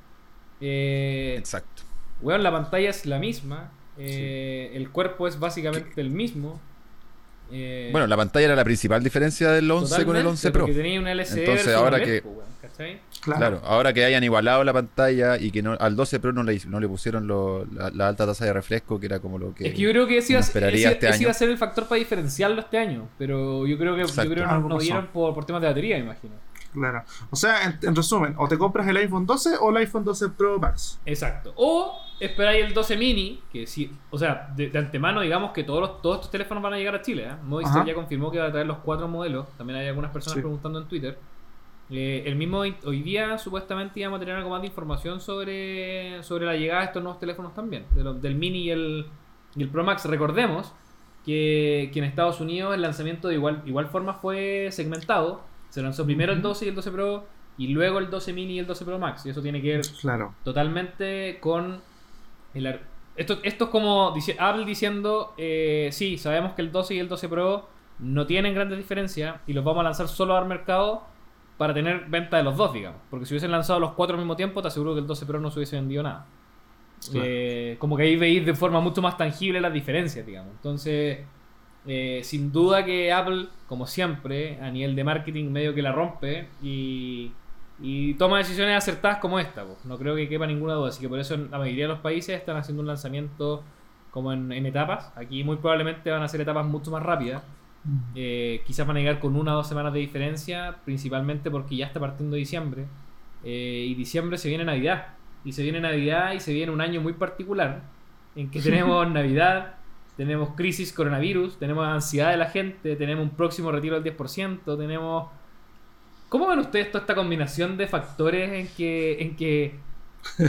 Eh, exacto weón, la pantalla es la misma. Eh, El cuerpo es básicamente el mismo. eh, bueno la pantalla era la principal diferencia del 11 con el totalmente, 11 Pro tenía un LCD Entonces, ahora OLED, que- weón, ¿cachai? claro. Claro, ahora que hayan igualado la pantalla y que no, al 12 Pro no le, no le pusieron lo- la, la alta tasa de refresco, que era como lo que... es que yo creo que ese iba, esperaría ese- este ese año. iba a ser el factor para diferenciarlo este año. Pero yo creo que, yo Exacto. creo que Algo no, no dieron por, por temas de batería, me imagino. Claro. O sea, en, en resumen, o te compras el iPhone 12 o el iPhone 12 Pro Max. Exacto. O esperáis el 12 mini, que sí, o sea, de, de antemano digamos que todos, los- todos estos teléfonos van a llegar a Chile. ¿eh? Movistar Ajá. ya confirmó que va a traer los cuatro modelos. También hay algunas personas Sí. preguntando en Twitter. Eh, el mismo hoy día supuestamente íbamos a tener algo más de información sobre, sobre la llegada de estos nuevos teléfonos también, de los- del mini y el, y el Pro Max. Recordemos que, que en Estados Unidos el lanzamiento de igual, igual forma fue segmentado. Se lanzó primero el Ujú. 12 y el 12 Pro y luego el 12 mini y el 12 Pro Max. Y eso tiene que ver Claro. totalmente con el esto, esto es como dice, Apple diciendo eh, sí, sabemos que el 12 y el 12 Pro no tienen grandes diferencias y los vamos a lanzar solo al mercado para tener venta de los dos, digamos. Porque si hubiesen lanzado los cuatro al mismo tiempo, te aseguro que el 12 Pro no se hubiese vendido nada. Eh, como que ahí veis de forma mucho más tangible las diferencias, digamos. Entonces, eh, sin duda que Apple, como siempre, a nivel de marketing medio que la rompe y, y toma decisiones acertadas como esta. pues. No creo que quepa ninguna duda. Así que por eso en la mayoría de los países están haciendo un lanzamiento como en, en etapas. Aquí muy probablemente van a ser etapas mucho más rápidas. Eh, quizás van a llegar con una o dos semanas de diferencia, principalmente porque ya está partiendo diciembre. Eh, y diciembre se viene Navidad. Y se viene Navidad y se viene un año muy particular en que (laughs) tenemos Navidad, tenemos crisis coronavirus, tenemos ansiedad de la gente, tenemos un próximo retiro del 10%, tenemos... ¿Cómo ven ustedes toda esta combinación de factores en que... En que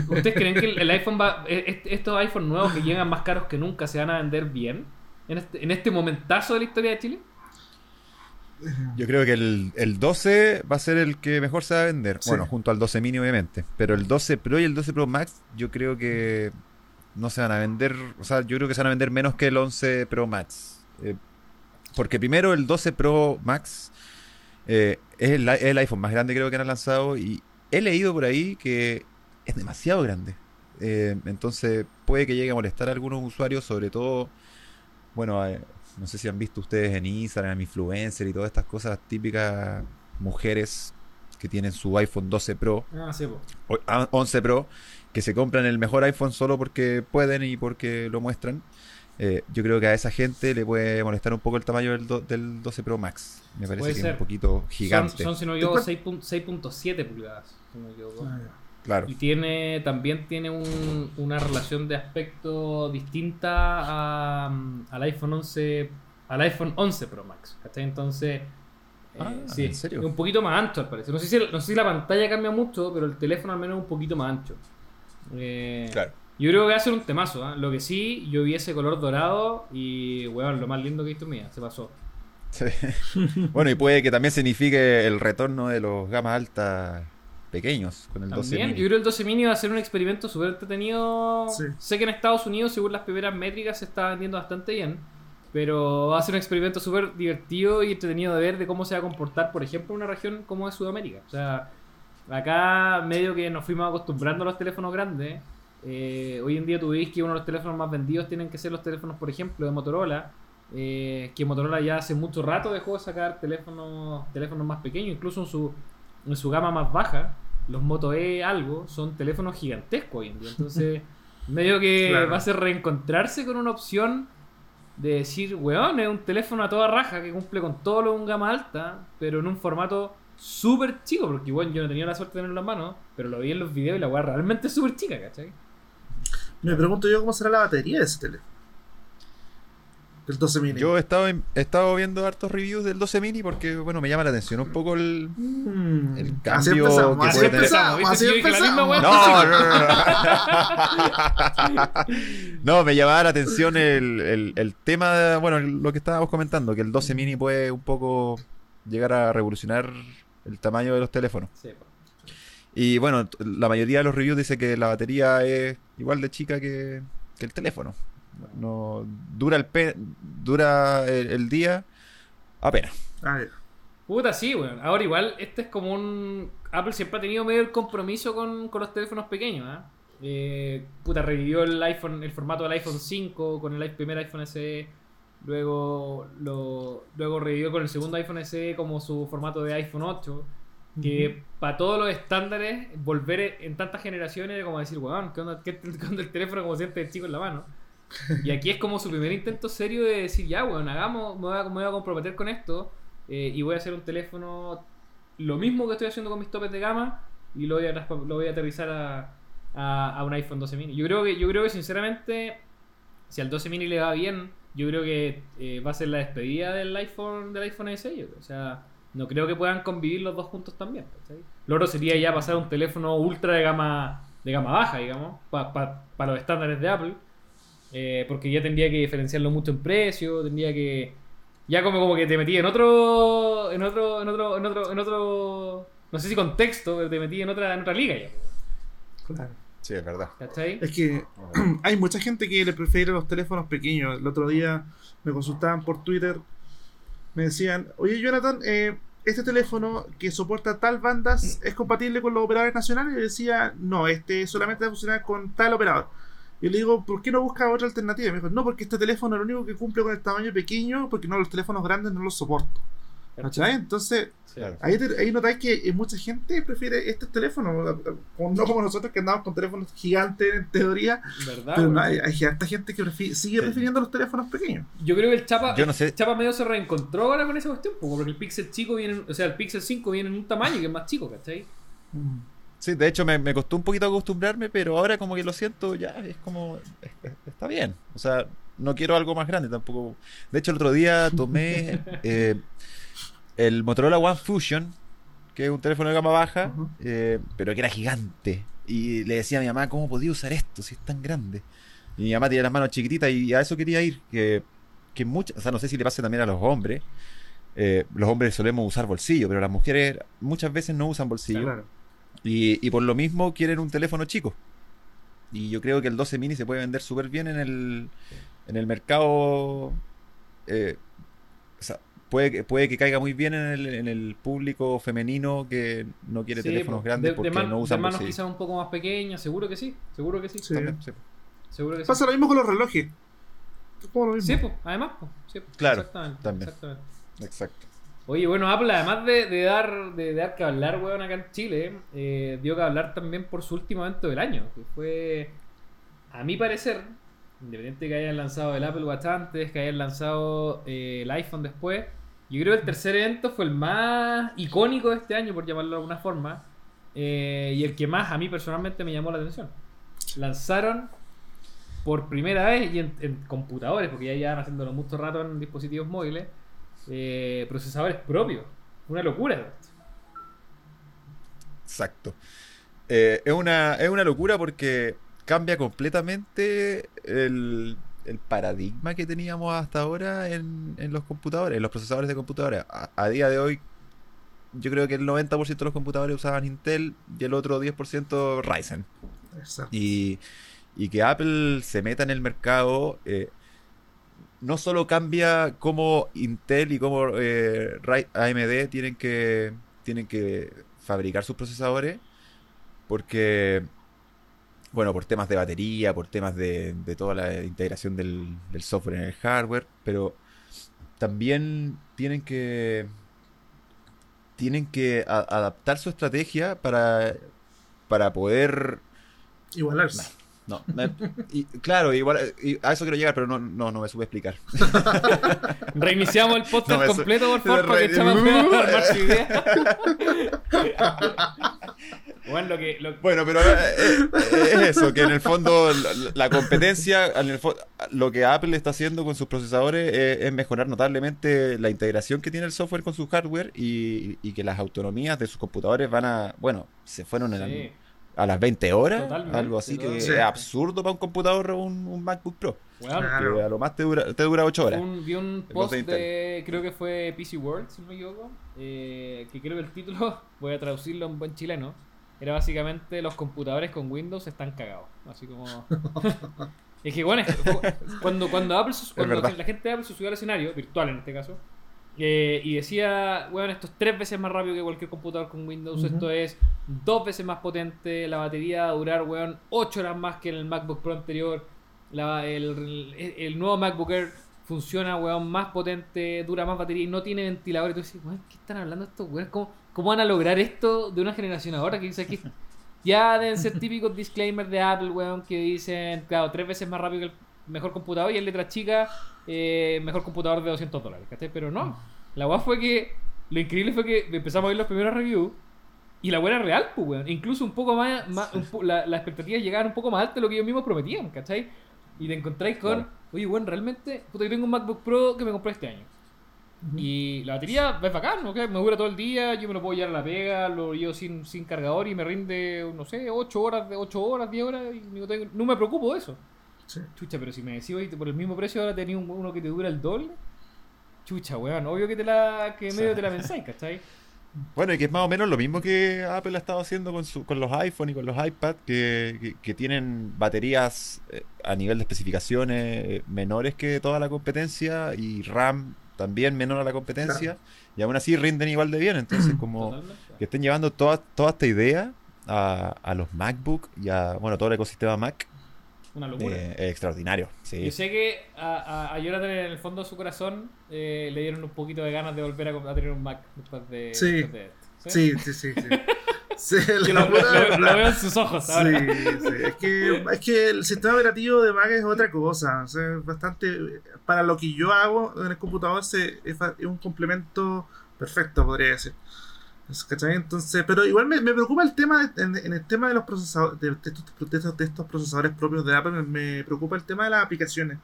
¿Ustedes creen que el, iPhone va... est- Estos iPhone nuevos que llegan más caros que nunca se van a vender bien? En este, en este momentazo de la historia de Chile. Yo creo que el, el 12 va a ser el que mejor se va a vender. Sí. Bueno, junto al 12 mini, obviamente. Pero el 12 Pro y el 12 Pro Max, yo creo que no se van a vender. O sea, yo creo que se van a vender menos que el 11 Pro Max. Eh, porque primero el 12 Pro Max eh, es, el, es el iPhone más grande creo que han lanzado. Y he leído por ahí que es demasiado grande. Eh, entonces puede que llegue a molestar a algunos usuarios, sobre todo, bueno, eh, no sé si han visto ustedes en Instagram, influencer y todas estas cosas típicas mujeres que tienen su iPhone 12 Pro Ah, sí, po. o ah, 11 Pro que se compran el mejor iPhone solo porque pueden y porque lo muestran. Eh, yo creo que a esa gente le puede molestar un poco el tamaño del, do- del 12 Pro Max. Me parece Puede que ser. es un poquito gigante. Son, son, si no me equivoco, 6.- 6.7 pulgadas. si no me equivoco. Ah. Claro. Y tiene también tiene un- una relación de aspecto distinta a, mm, al iPhone 11 al iPhone 11 Pro Max. ¿cachai? Entonces, eh, Ah, sí, ¿en serio? es un poquito más ancho al parecer. No sé, si, no sé si la pantalla cambia mucho, pero el teléfono al menos es un poquito más ancho. Eh, Claro. Yo creo que va a ser un temazo. ¿ah? Lo que sí, yo vi ese color dorado y, weón, lo más lindo que he visto en mi vida. Se pasó. Sí. (laughs) bueno, y puede que también signifique el retorno de los gamas altas pequeños con el 12 También, mini. yo creo que el 12 mini va a ser un experimento súper entretenido. Sí. Sé que en Estados Unidos, según las primeras métricas, se está vendiendo bastante bien. Pero va a ser un experimento súper divertido y entretenido de ver de cómo se va a comportar, por ejemplo, una región como es Sudamérica. O sea, acá medio que nos fuimos acostumbrando a los teléfonos grandes. Eh, hoy en día tú veis que uno de los teléfonos más vendidos tienen que ser los teléfonos, por ejemplo, de Motorola. eh, que Motorola ya hace mucho rato dejó de sacar teléfonos, teléfonos más pequeños, incluso en su, en su gama más baja. Los Moto E algo son teléfonos gigantescos hoy en día. Entonces, (laughs) medio que Claro. va a ser reencontrarse con una opción de decir, weón, es un teléfono a toda raja que cumple con todo lo de un gama alta, pero en un formato súper chico, porque igual yo no tenía la suerte de tenerlo en las manos, pero lo vi en los videos y la weá realmente es súper chica, ¿cachai? Me pregunto yo cómo será la batería de ese teléfono. El 12 mini. Yo he estado, en- he estado viendo hartos reviews del 12 mini porque, bueno, me llama la atención un poco el... Mm, el así cambio empezamos, que así puede tener. empezamos, ¿Viste? así empezamos. No, no, no, no. (laughs) No, me llamaba la atención el, el, el tema, bueno, lo que estábamos comentando, que el 12 mini puede un poco llegar a revolucionar el tamaño de los teléfonos. Sí. Y bueno, la mayoría de los reviews dice que la batería es igual de chica que, que el teléfono. No dura el pe- dura el, el día apenas. A ver, Puta, sí, weón. Ahora igual, este es como un... Apple siempre ha tenido medio el compromiso con, con los teléfonos pequeños, ¿ah? Eh, puta, revivió el iPhone, el formato del iPhone 5 con el primer iPhone SE. Luego lo luego revivió con el segundo iPhone SE como su formato de iPhone 8. Que para todos los estándares, volver en tantas generaciones era como decir, weón, ¿qué onda, qué, (laughs) qué onda el teléfono como siente el chico en la mano? Y aquí es como su primer intento serio de decir, ya, weón, hagamos, me voy a, me voy a comprometer con esto eh, y voy a hacer un teléfono lo mismo que estoy haciendo con mis topes de gama y lo voy a, lo voy a aterrizar a, a- a un iPhone 12 mini. Yo creo que, yo creo que sinceramente, si al 12 mini le va bien, yo creo que eh, va a ser la despedida del iPhone, del iPhone SE. yo creo. O sea, no creo que puedan convivir los dos juntos también. ¿cachai? Lo otro sería ya pasar a un teléfono ultra de gama, de gama baja, digamos, para los estándares de Apple. Eh, porque ya tendría que diferenciarlo mucho en precio, tendría que ya como, como que te metí en otro en otro en otro en otro en otro no sé si contexto, pero te metí en otra en otra liga ya, claro. Sí, es verdad. ¿cachai? Es que (clears throat) hay mucha gente que le prefiere los teléfonos pequeños. El otro día me consultaban por Twitter. Me decían, oye Jonathan, eh, este teléfono que soporta tal bandas es compatible con los operadores nacionales. Y yo decía, no, este solamente va a funcionar con tal operador. Y le digo, ¿por qué no busca otra alternativa? Y me dijo, no, porque este teléfono es lo único que cumple con el tamaño pequeño, porque no, los teléfonos grandes no los soporto. ¿Cachai? Entonces, Sí. Claro. Ahí, te- ahí notáis que eh, mucha gente prefiere este teléfono, como- no como nosotros que andamos con teléfonos gigantes en teoría, ¿Verdad? pero no, hay, hay harta gente que prefi- sigue prefiriendo los teléfonos pequeños. Yo creo que el Chapa Yo no sé. el Chapa medio se reencontró ahora con esa cuestión, po, porque el Pixel chico viene, o sea, el Pixel 5 viene en un tamaño que es más chico, ¿cachai? Sí, de hecho me, me costó un poquito acostumbrarme, pero ahora como que lo siento, ya es como, es- es- está bien. O sea, no quiero algo más grande tampoco. De hecho, el otro día tomé (laughs) eh, el Motorola One Fusion, que es un teléfono de gama baja, eh, pero que era gigante. Y le decía a mi mamá, ¿cómo podía usar esto si es tan grande? Y mi mamá tenía las manos chiquititas y a eso quería ir. Que, que muchas, o sea, no sé si le pasa también a los hombres. eh, los hombres solemos usar bolsillo, pero las mujeres muchas veces no usan bolsillo. Claro. Y, y por lo mismo quieren un teléfono chico. Y yo creo que el 12 mini se puede vender súper bien en el, en el mercado. eh, puede, que- puede que caiga muy bien en el, en el público femenino que no quiere Sí, teléfonos grandes de, porque de man- no de usan manos quizás un poco más pequeñas, seguro que sí, seguro que sí, Sí. También, sí. seguro que sí. Pasa lo mismo con los relojes. Lo mismo. Sí, pues, además, pues, sí, po, Claro, exactamente, también. exactamente. Exacto. Oye, bueno, Apple, además de, de dar de, dar que hablar, weón, acá en Chile, eh, dio que hablar también por su último evento del año, que fue, a mi parecer, independiente de que hayan lanzado el Apple Watch antes, que hayan lanzado eh, el iPhone después, yo creo que el tercer evento fue el más icónico de este año, por llamarlo de alguna forma, eh, y el que más a mí personalmente me llamó la atención. Lanzaron por primera vez y en, computadores, porque ya llevan haciéndolo mucho rato en dispositivos móviles, eh, procesadores propios. Una locura. Exacto. Eh, es, una, es una locura porque cambia completamente el, el paradigma que teníamos hasta ahora en, en los computadores, en los procesadores de computadores. A, a día de hoy, yo creo que el 90% de los computadores usaban Intel y el otro 10% Ryzen. Exacto. Y, y que Apple se meta en el mercado, eh, no solo cambia cómo Intel y cómo eh, AMD tienen que, tienen que fabricar sus procesadores, porque, bueno, por temas de batería, por temas de, toda la integración del, software en el hardware, pero también tienen que tienen que adaptar su estrategia para, para poder igualarse. No, y, claro, igual a eso quiero llegar, pero no, no, no me supe explicar. (laughs) Reiniciamos el podcast completo, por favor, para que echamos (laughs) a su idea. bueno, lo que, bueno, pero eh, eh, es eso, que en el fondo la, competencia, en el lo que Apple está haciendo con sus procesadores es, mejorar notablemente la integración que tiene el software con su hardware y, y, que las autonomías de sus computadores van a, bueno, se fueron en el a las 20 horas, algo así que es absurdo para un computador o un, MacBook Pro. Que a lo más te dura, te dura 8 horas. vi un post de, creo que fue PC World, si no me equivoco, eh, que creo que el título, (laughs) voy a traducirlo en buen chileno, era básicamente los computadores con Windows están cagados. Así como... (laughs) es que bueno, cuando, cuando, Apple, cuando la gente de Apple se subió al escenario, virtual en este caso, eh, y decía, bueno, esto es tres veces más rápido que cualquier computador con Windows, esto es dos veces más potente, la batería va a durar, weón, ocho horas más que en el MacBook Pro anterior, el, nuevo MacBook Air funciona, weón, más potente, dura más batería y no tiene ventilador. Y tú dices, weón, ¿qué están hablando estos weón? ¿Cómo, ¿Cómo, van a lograr esto de una generación ahora? Que dice aquí, (laughs) ya deben ser típicos disclaimers de Apple, weón, que dicen, claro, tres veces más rápido que el mejor computador y en letra chica, eh, mejor computador de 200 dólares, ¿cachai? Pero no. La weá fue que. Lo increíble fue que empezamos a ver los primeros reviews y la weá era real, pues, weón. Incluso un poco más. la, las expectativas llegaban un poco más altas de lo que ellos mismos prometían, ¿cachai? Y te encontráis con. Oye, weón, realmente. Puta, yo tengo un MacBook Pro que me compré este año. Y la batería es bacán, ¿ok? me dura todo el día, yo me lo puedo llevar a la pega, lo llevo sin, sin cargador y me rinde, no sé, 8 horas, 8 horas, 10 horas y no, no me preocupo de eso. Chucha, pero si me decís, oye, por el mismo precio ahora tenés uno que te dura el doble. Chucha, weón, obvio que te la que medio te la pensáis, ¿cachai? (laughs) Bueno, y que es más o menos lo mismo que Apple ha estado haciendo con, su, con los iPhone y con los iPad, que, que, tienen baterías eh, a nivel de especificaciones eh, menores que toda la competencia y RAM también menor a la competencia, y aún así rinden igual de bien. Entonces, (clears throat) como que estén llevando toda, toda esta idea a, a los MacBook y a bueno, todo el ecosistema Mac una locura. Eh, extraordinario, sí. Yo sé que a, a, Jonathan en el fondo de su corazón eh, le dieron un poquito de ganas de volver a, tener un Mac después de, sí. Sí, sí, sí, sí. (laughs) lo, veo en sus ojos Sí, sí. Es que, es que el sistema operativo de Mac es otra cosa. O sea, bastante. Para lo que yo hago en el computador es, es un complemento perfecto, podría decir. Entonces, pero igual me, preocupa el tema, en, el tema de los procesadores, de, estos, procesadores propios de Apple, me, preocupa el tema de las aplicaciones.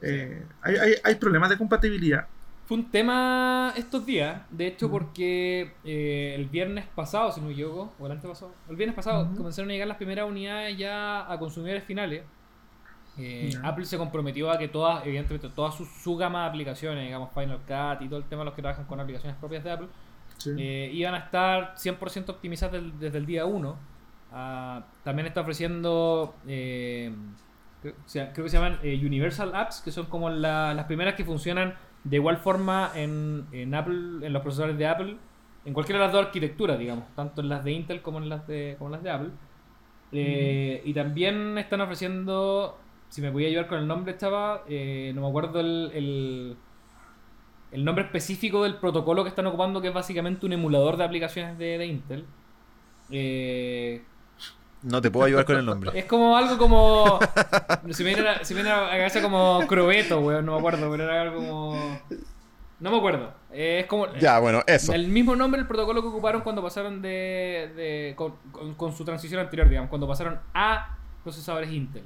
Eh, hay, problemas de compatibilidad. Fue un tema estos días, de hecho, porque eh, el viernes pasado, si no me equivoco, o el antepasado, el viernes pasado comenzaron a llegar las primeras unidades ya a consumidores finales. Eh, Apple se comprometió a que todas, evidentemente, toda su, su gama de aplicaciones, digamos Final Cut y todo el tema de los que trabajan con aplicaciones propias de Apple, eh, iban a estar 100% optimizadas desde el día 1. Ah, también está ofreciendo, eh, creo, que se llaman eh, Universal Apps, que son como las primeras que funcionan de igual forma en, Apple, en los procesadores de Apple, en cualquiera de las dos arquitecturas, digamos, tanto en las de Intel como en las de, como las de Apple. Y también están ofreciendo, si me voy a ayudar con el nombre, estaba, no me acuerdo el nombre específico del protocolo que están ocupando, que es básicamente un emulador de aplicaciones de, Intel. Eh, no te puedo ayudar con el nombre. Es como algo como. Si me viene a, si viene a cabeza como Crobeto, weón, no me acuerdo, pero era algo como. No me acuerdo. es como. Ya, bueno, eso. El mismo nombre, el protocolo que ocuparon cuando pasaron de. de con, con, su transición anterior, digamos, cuando pasaron a procesadores Intel.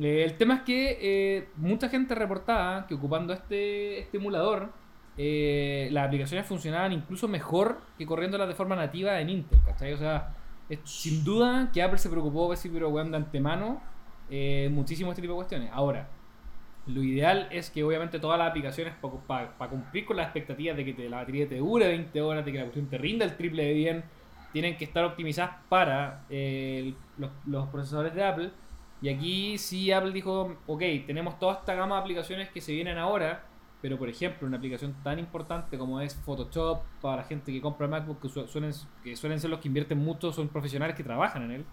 Eh, el tema es que eh, mucha gente reportaba que ocupando este, este emulador, eh, las aplicaciones funcionaban incluso mejor que corriéndolas de forma nativa en Intel, ¿cachai? O sea, sin duda que Apple se preocupó, decir, pero weón, de antemano, muchísimo este tipo de cuestiones. Ahora, lo ideal es que obviamente todas las aplicaciones, para cumplir con las expectativas de que la batería te dure 20 horas, de que la cuestión te rinda el triple de bien, tienen que estar optimizadas para los procesadores de Apple Y aquí sí Apple dijo, ok, tenemos toda esta gama de aplicaciones que se vienen ahora, pero por ejemplo, una aplicación tan importante como es Photoshop, para la gente que compra MacBook, que suelen, que suelen ser los que invierten mucho, son profesionales que trabajan en él,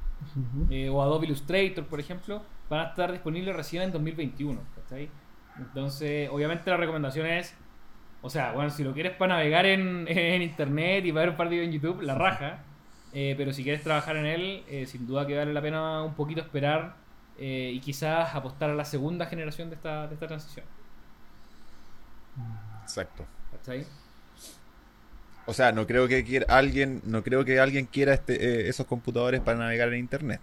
eh, o Adobe Illustrator, por ejemplo, van a estar disponibles recién en 2021. ¿cachai? Entonces, obviamente la recomendación es, o sea, bueno, si lo quieres para navegar en, (laughs) en internet y para ver un par de videos en YouTube, la raja. Eh, pero si quieres trabajar en él, eh, sin duda que vale la pena un poquito esperar eh, y quizás apostar a la segunda generación de esta, de esta transición. Exacto. ¿Cachai? O sea, no creo que quiera, alguien, no creo que alguien quiera este, eh, esos computadores para navegar en internet.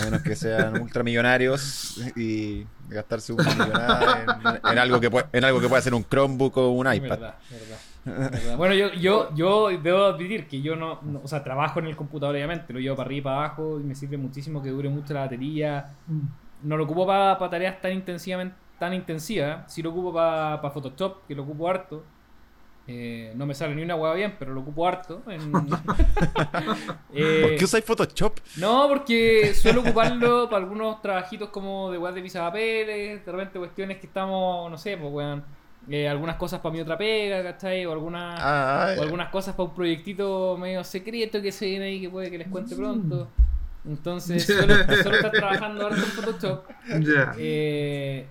A menos que sean ultramillonarios y gastarse una millonada en, en algo que puede, en algo que pueda ser un Chromebook o un iPad. Verdad, verdad, verdad. Bueno, yo, yo, yo debo admitir que yo no, no- o sea, trabajo en el computador obviamente, lo llevo para arriba y para abajo y me sirve muchísimo que dure mucho la batería. No lo ocupo para tareas tan intensivamente, tan intensivas, sí lo ocupo para Photoshop, que lo ocupo harto. Eh, no me sale ni una hueá bien, pero lo ocupo harto. en- (laughs) Eh, ¿Por qué usáis Photoshop? no, porque suelo ocuparlo para algunos trabajitos como de web de papeles, de repente cuestiones que estamos, no sé, pues weón, eh, algunas cosas para mi otra pega, ¿cachai? O algunas, Ah, o algunas cosas para un proyectito medio secreto que se viene ahí que puede que les cuente pronto. Entonces, suelo, suelo estar trabajando ahora con Photoshop. Ya. Eh,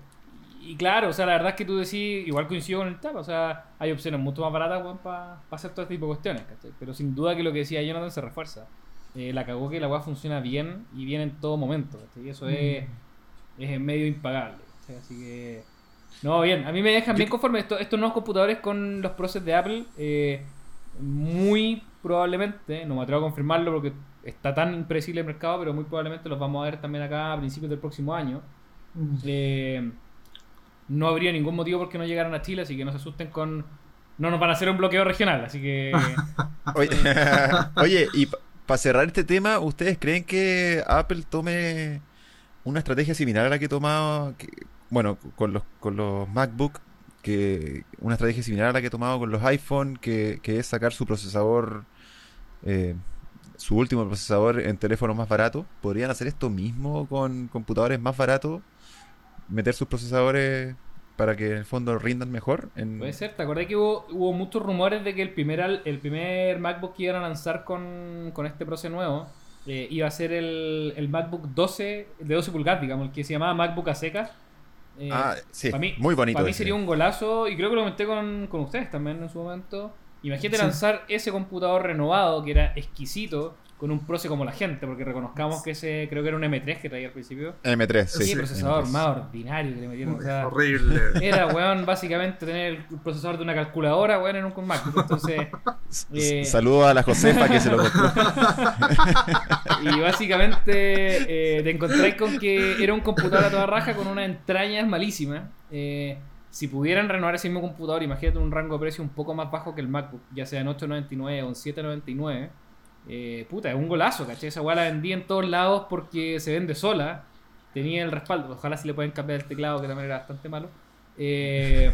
y claro, o sea, la verdad es que tú decís, igual coincido con el TAP, o sea, hay opciones mucho más baratas para hacer todo este tipo de cuestiones, ¿cachai? Pero sin duda que lo que decía Jonathan se refuerza. Eh, la cagó que la weá funciona bien y bien en todo momento, ¿cachai? Y eso es, es medio impagable, ¿cachai? Así que. No, bien, a mí me dejan bien conforme esto, estos nuevos computadores con los procesos de Apple. eh, muy probablemente, no me atrevo a confirmarlo porque está tan impredecible el mercado, pero muy probablemente los vamos a ver también acá a principios del próximo año. Eh, no habría ningún motivo por qué no llegaran a Chile, así que no se asusten con. No nos van a hacer un bloqueo regional, así que. (laughs) Oye, (laughs) oye, y para cerrar este tema, ¿ustedes creen que Apple tome una estrategia similar a la que tomaba, que- bueno, con los, con los MacBook, que una estrategia similar a la que ha tomado con los iPhone, que, que es sacar su procesador, eh, su último procesador en teléfonos más baratos? ¿Podrían hacer esto mismo con computadores más baratos? ¿Meter sus procesadores para que en el fondo rindan mejor? Puede ser, ¿te acordás que hubo, hubo muchos rumores de que el primer, el primer MacBook que iban a lanzar con, con este proceso nuevo eh, iba a ser el, el MacBook 12, de 12 pulgadas, digamos, el que se llamaba MacBook a secas. Eh, Ah, sí, pa' mí- muy bonito. Para mí sería un golazo, y creo que lo comenté con, con ustedes también en su momento. Imagínate Sí. lanzar ese computador renovado que era exquisito con un proce como la gente, porque reconozcamos que ese creo que era un M3 que traía al principio. M3, sí. Sí, procesador M3. más ordinario que le metieron. o sea, (laughs) Horrible. era, weón, básicamente tener el procesador de una calculadora, weón, en un MacBook. Entonces, (laughs) eh, Saludo a la Josefa que se lo compró. (laughs) y básicamente eh, te encontráis con que era un computador a toda raja con unas entrañas malísimas. Eh, si pudieran renovar ese mismo computador, imagínate un rango de precio un poco más bajo que el MacBook, ya sea en 8.99 o en 7.99. Eh, puta, es un golazo, ¿cachai? Esa weá la vendí en todos lados porque se vende sola. Tenía el respaldo. Ojalá si le pueden cambiar el teclado, que también era bastante malo. Eh,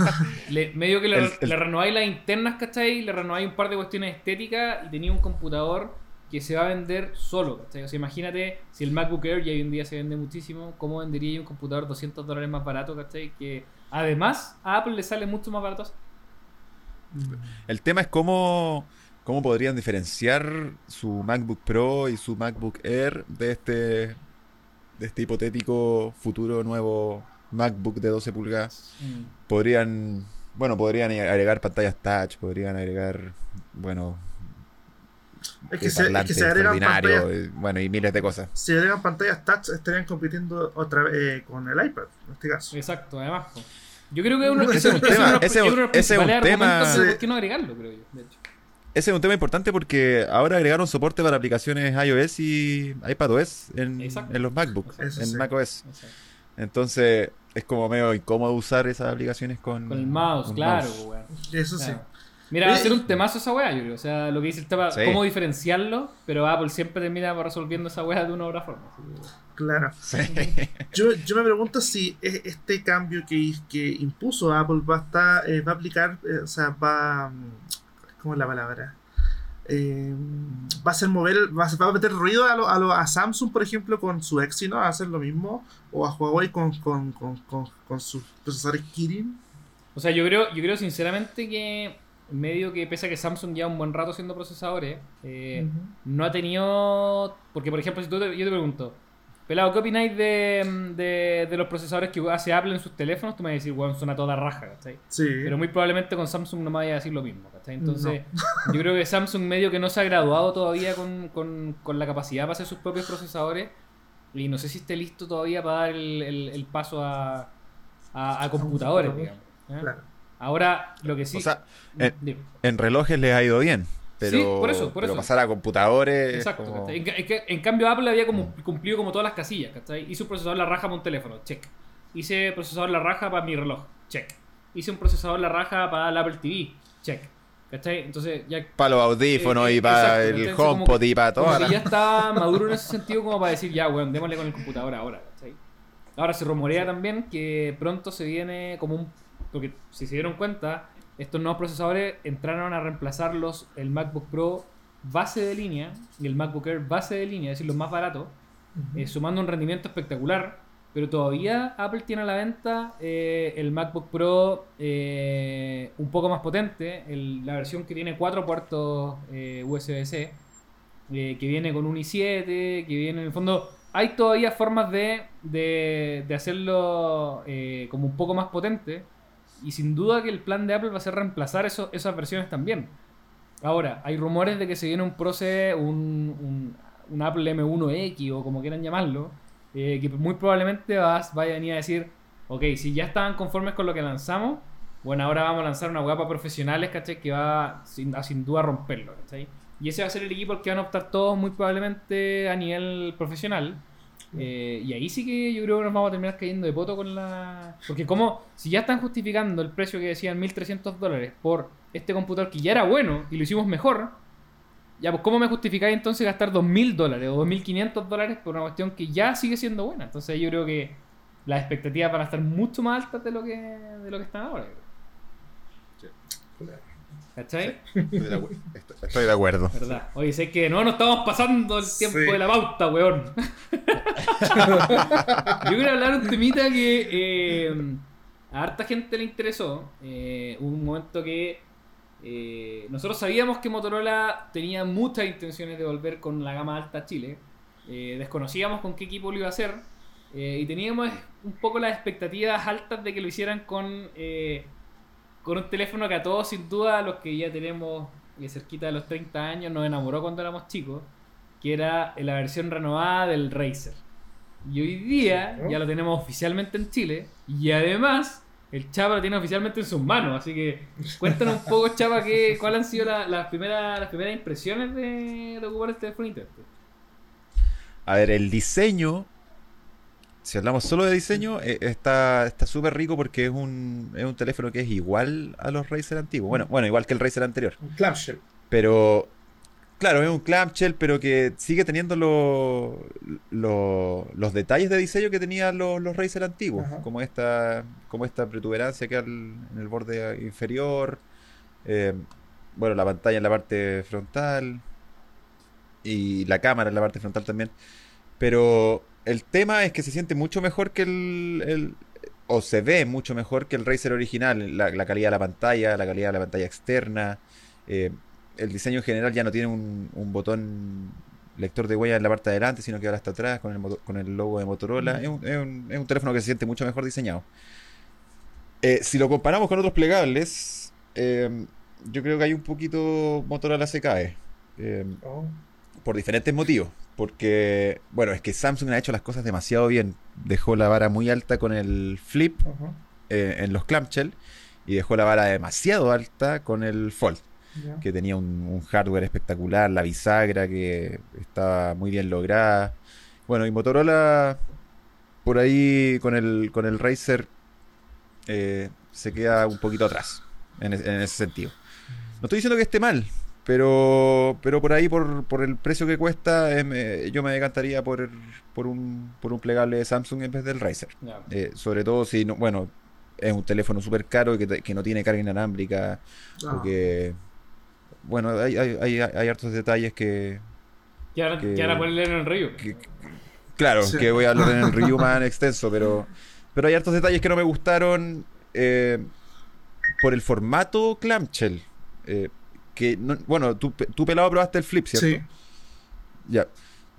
(laughs) le- medio que le, El- el- le renováis las internas, ¿cachai? Le renováis un par de cuestiones estéticas y tenía un computador que se va a vender solo, ¿cachai? O sea, imagínate si el MacBook Air ya hoy en día se vende muchísimo, ¿cómo vendería yo un computador 200 dólares más barato, ¿cachai? Que además a Apple le sale mucho más barato. El tema es cómo, cómo podrían diferenciar su MacBook Pro y su MacBook Air de este, de este hipotético futuro nuevo MacBook de 12 pulgadas. Mm. Podrían, bueno, podrían agregar pantallas touch, podrían agregar, bueno, Es que, eh, se, es que se agregan pantallas. eh, bueno, y miles de cosas. Si agregan pantallas touch, estarían compitiendo otra vez eh, con el iPad, en este caso. Exacto, además. Yo creo que uno, Ese ese es un tema, uno de los- ese es un- tema- de Sí. por qué no agregarlo, creo yo, de hecho. Ese es un tema importante porque ahora agregaron soporte para aplicaciones iOS y iPadOS en, en los MacBooks, en sí. macOS. Exacto. Entonces es como medio incómodo usar esas aplicaciones con, Con el mouse, claro, mouse. weón. Eso sí. Mira, va a ser un temazo esa weá, yo creo. O sea, lo que dice el tema, Sí. cómo diferenciarlo, pero Apple siempre termina resolviendo esa weá de una u otra forma. Claro. Sí. (laughs) Yo, yo me pregunto si este cambio que, que impuso Apple va a, estar, eh, va a aplicar, eh, o sea, va. ¿Cómo es la palabra? eh, va a hacer mover, va a, va a meter ruido a, lo- a, lo- a Samsung, por ejemplo, con su Exynos, a hacer lo mismo, o a Huawei con, con, con, con, con sus procesadores Kirin. O sea, yo creo, yo creo sinceramente que medio que pese a que Samsung lleva un buen rato haciendo procesadores, eh, no ha tenido... Porque, por ejemplo, si tú te- yo te pregunto, Pelado, ¿qué opináis de, de, de los procesadores que hace Apple en sus teléfonos? Tú me vas a decir, bueno, son a toda raja, ¿cachai? Sí. Pero muy probablemente con Samsung no me vaya a decir lo mismo, ¿cachai? Entonces, yo creo que Samsung medio que no se ha graduado todavía con, con, con la capacidad para hacer sus propios procesadores y no sé si esté listo todavía para dar el, el- el paso a, a, a computadores, computador. digamos. ¿eh? Claro. Ahora, lo que sí... O sea, en, Dime. en relojes les ha ido bien. Pero, Sí, por eso, por pero eso. pasar a computadores. Exacto, como-. En, ca- en ca- en cambio Apple había como cumplido como todas las casillas, ¿cachai? Hice un procesador la raja para un teléfono, check. Hice procesador la raja para mi reloj, check. Hice un procesador la raja para el Apple TV, check. ¿Cachai? Entonces ya Para los audífonos Eh, eh, y para exacto, el HomePod y para como todas que las- ya está maduro en ese sentido como para decir, ya, weón, démosle con el computador ahora, ¿cachai? Ahora se rumorea también que pronto se viene como un... Porque si se dieron cuenta, estos nuevos procesadores entraron a reemplazar los, el MacBook Pro base de línea y el MacBook Air base de línea, es decir, los más baratos, eh, sumando un rendimiento espectacular. Pero todavía Apple tiene a la venta eh, el MacBook Pro eh, un poco más potente, el- la versión que tiene cuatro puertos USB-C, que viene con un i7, que viene en el fondo... Hay todavía formas de, de, de hacerlo como un poco más potente. Y sin duda que el plan de Apple va a ser reemplazar esas versiones también. Ahora, hay rumores de que se viene un Proce, un, un, un Apple M1X o como quieran llamarlo, eh, que muy probablemente vas, vaya a venir a decir, ok, si ya estaban conformes con lo que lanzamos, bueno, ahora vamos a lanzar una para profesionales, ¿cachai? Que va sin, a sin duda romperlo, ¿cachai? Y ese va a ser el equipo al que van a optar todos muy probablemente a nivel profesional. Eh, y ahí sí que yo creo que nos vamos a terminar cayendo de poto con la... Porque como, si ya están justificando el precio que decían 1.300 dólares por este computador que ya era bueno y lo hicimos mejor, ya pues ¿cómo me justificáis entonces gastar 2.000 dólares o 2.500 dólares por una cuestión que ya sigue siendo buena? Entonces yo creo que las expectativas van a estar mucho más altas de lo que, de lo que están ahora. ¿Cachai? Estoy de acu- estoy- estoy de acuerdo. ¿Verdad? Oye, sé que no nos estamos pasando el tiempo Sí. de la pauta, weón. (laughs) Yo quiero hablar un temita que eh, a harta gente le interesó. Eh, hubo un momento que eh, nosotros sabíamos que Motorola tenía muchas intenciones de volver con la gama alta a Chile. Eh, desconocíamos con qué equipo lo iba a hacer. y teníamos un poco las expectativas altas de que lo hicieran con, con un teléfono que a todos, sin duda, los que ya tenemos eh, cerquita de los 30 años, nos enamoró cuando éramos chicos, que era la versión renovada del Razer. Y hoy día ya lo tenemos oficialmente en Chile y además el Chapa lo tiene oficialmente en sus manos. Así que cuéntanos un poco, Chapa, que, (laughs) cuáles han sido la- las, primeras, las primeras impresiones de, de ocupar este. A ver, el diseño, si hablamos solo de diseño, eh, está está súper rico porque es un, es un teléfono que es igual a los Razer antiguos. Bueno, bueno, igual que el Razer anterior. Un clamshell. Pero, claro, es un clamshell, pero que sigue teniendo lo- lo- los detalles de diseño que tenían los, los Razer antiguos. Ajá. Como esta, como esta protuberancia que en el borde inferior. eh, bueno, la pantalla en la parte frontal. Y la cámara en la parte frontal también. Pero el tema es que se siente mucho mejor que el, el- o se ve mucho mejor que el Razer original. La, la calidad de la pantalla, la calidad de la pantalla externa. eh, el diseño en general ya no tiene un, un botón lector de huella en la parte de adelante, sino que ahora está atrás con el, con el logo de Motorola. Es, un, es un- es un teléfono que se siente mucho mejor diseñado. Eh, si lo comparamos con otros plegables, eh, yo creo que hay un poquito Motorola se cae. Oh. por diferentes motivos. Porque, bueno, es que Samsung ha hecho las cosas demasiado bien. Dejó la vara muy alta con el Flip eh, en los clamshell y dejó la vara demasiado alta con el Fold, que tenía un, un hardware espectacular, la bisagra que estaba muy bien lograda. Bueno, y Motorola por ahí con el, con el Razer eh, se queda un poquito atrás en, es- en ese sentido. No estoy diciendo que esté mal, pero, pero por ahí, por, por el precio que cuesta, eh, me- yo me decantaría por, por, un, por un plegable de Samsung en vez del Razer. Eh, sobre todo si, no, bueno, es un teléfono súper caro y que, que no tiene carga inalámbrica Ah. o, que, bueno, hay, hay, hay, hay hartos detalles que, Que ahora, Que- que ahora pueden leer en el review. que- claro, Sí. que voy a hablar en el review (laughs) más en extenso, pero, pero hay hartos detalles que no me gustaron eh, por el formato clamshell. eh, que no- bueno, tú, tú pelado probaste el flip, ¿cierto? Sí. Ya.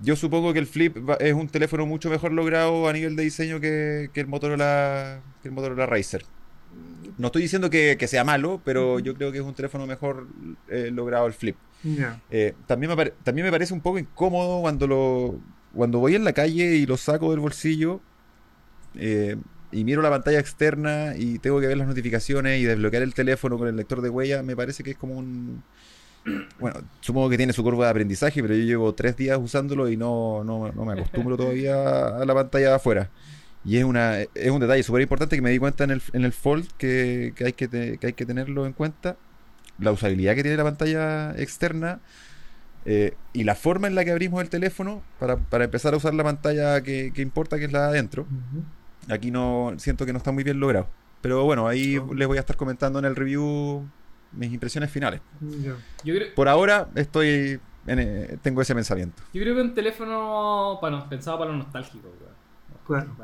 Yo supongo que el Flip va- es un teléfono mucho mejor logrado a nivel de diseño que, que el Motorola que el Motorola Racer. No estoy diciendo que, que sea malo, pero yo creo que es un teléfono mejor eh, logrado el Flip. Ya. Eh, también, me también me parece un poco incómodo cuando lo cuando voy en la calle y lo saco del bolsillo eh, y miro la pantalla externa y tengo que ver las notificaciones y desbloquear el teléfono con el lector de huella. Me parece que es como un (clears throat) bueno, supongo que tiene su curva de aprendizaje, pero yo llevo tres días usándolo y no, no, no me acostumbro todavía a la pantalla de afuera. Y es, una, es un detalle súper importante que me di cuenta en el, en el Fold que, que hay que, te- que hay que tenerlo en cuenta. La usabilidad que tiene la pantalla externa eh, y la forma en la que abrimos el teléfono para, para empezar a usar la pantalla que, que importa, que es la de adentro. Ujú. Aquí no siento que no está muy bien logrado. Pero bueno, ahí Oh. les voy a estar comentando en el review mis impresiones finales. Yo creo, Por ahora estoy en, eh, tengo ese pensamiento. yo creo que un teléfono para, pensado para los nostálgicos, weón. Claro.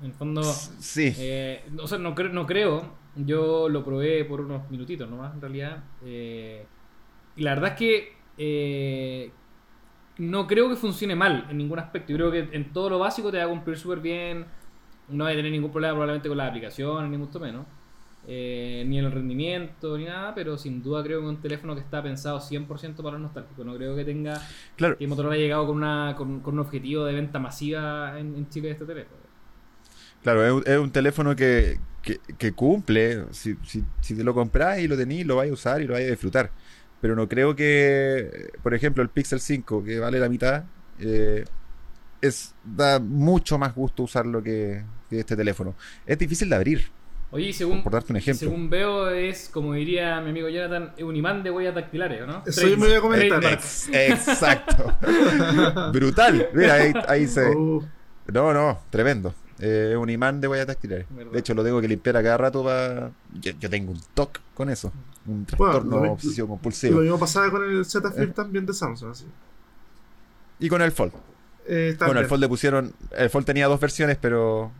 En el fondo, Sí. eh, o sea, no, cre- no creo. Yo lo probé por unos minutitos nomás, en realidad. eh, y la verdad es que eh, no creo que funcione mal en ningún aspecto. Yo creo que en todo lo básico te va a cumplir súper bien. No va a tener ningún problema probablemente con la aplicación, ni mucho menos. eh, ni en el rendimiento, ni nada, pero sin duda creo que es un teléfono que está pensado 100% para los nostálgicos. No creo que tenga Claro, que Motorola haya llegado con, una, con, con un objetivo de venta masiva en, en Chile de este teléfono. claro, es, un- es un teléfono que, que, que cumple. Si, si, si te lo compras y lo tenés, lo vais a usar y lo vais a disfrutar. Pero no creo que, por ejemplo, el Pixel 5, que vale la mitad, eh, es da mucho más gusto usarlo que este teléfono. Es difícil de abrir, Oye, según, por darte un ejemplo. según veo, es, como diría mi amigo Jonathan, es un imán de huellas dactilares, ¿o ¿no? Eso yo me voy a comentar. Ex- exacto. (laughs) Brutal. Mira, ahí, ahí se. No, no, tremendo. Eh, Es un imán de huellas dactilares. Verdad. De hecho, lo tengo que limpiar a cada rato para. Yo, yo tengo un TOC con eso. Un trastorno lo- obsesivo Lo compulsivo. mismo pasaba con el Z Eh. Flip también de Samsung. Así. Y con el Fold. Eh, Bueno, el Fold le pusieron. El Fold tenía dos versiones, pero.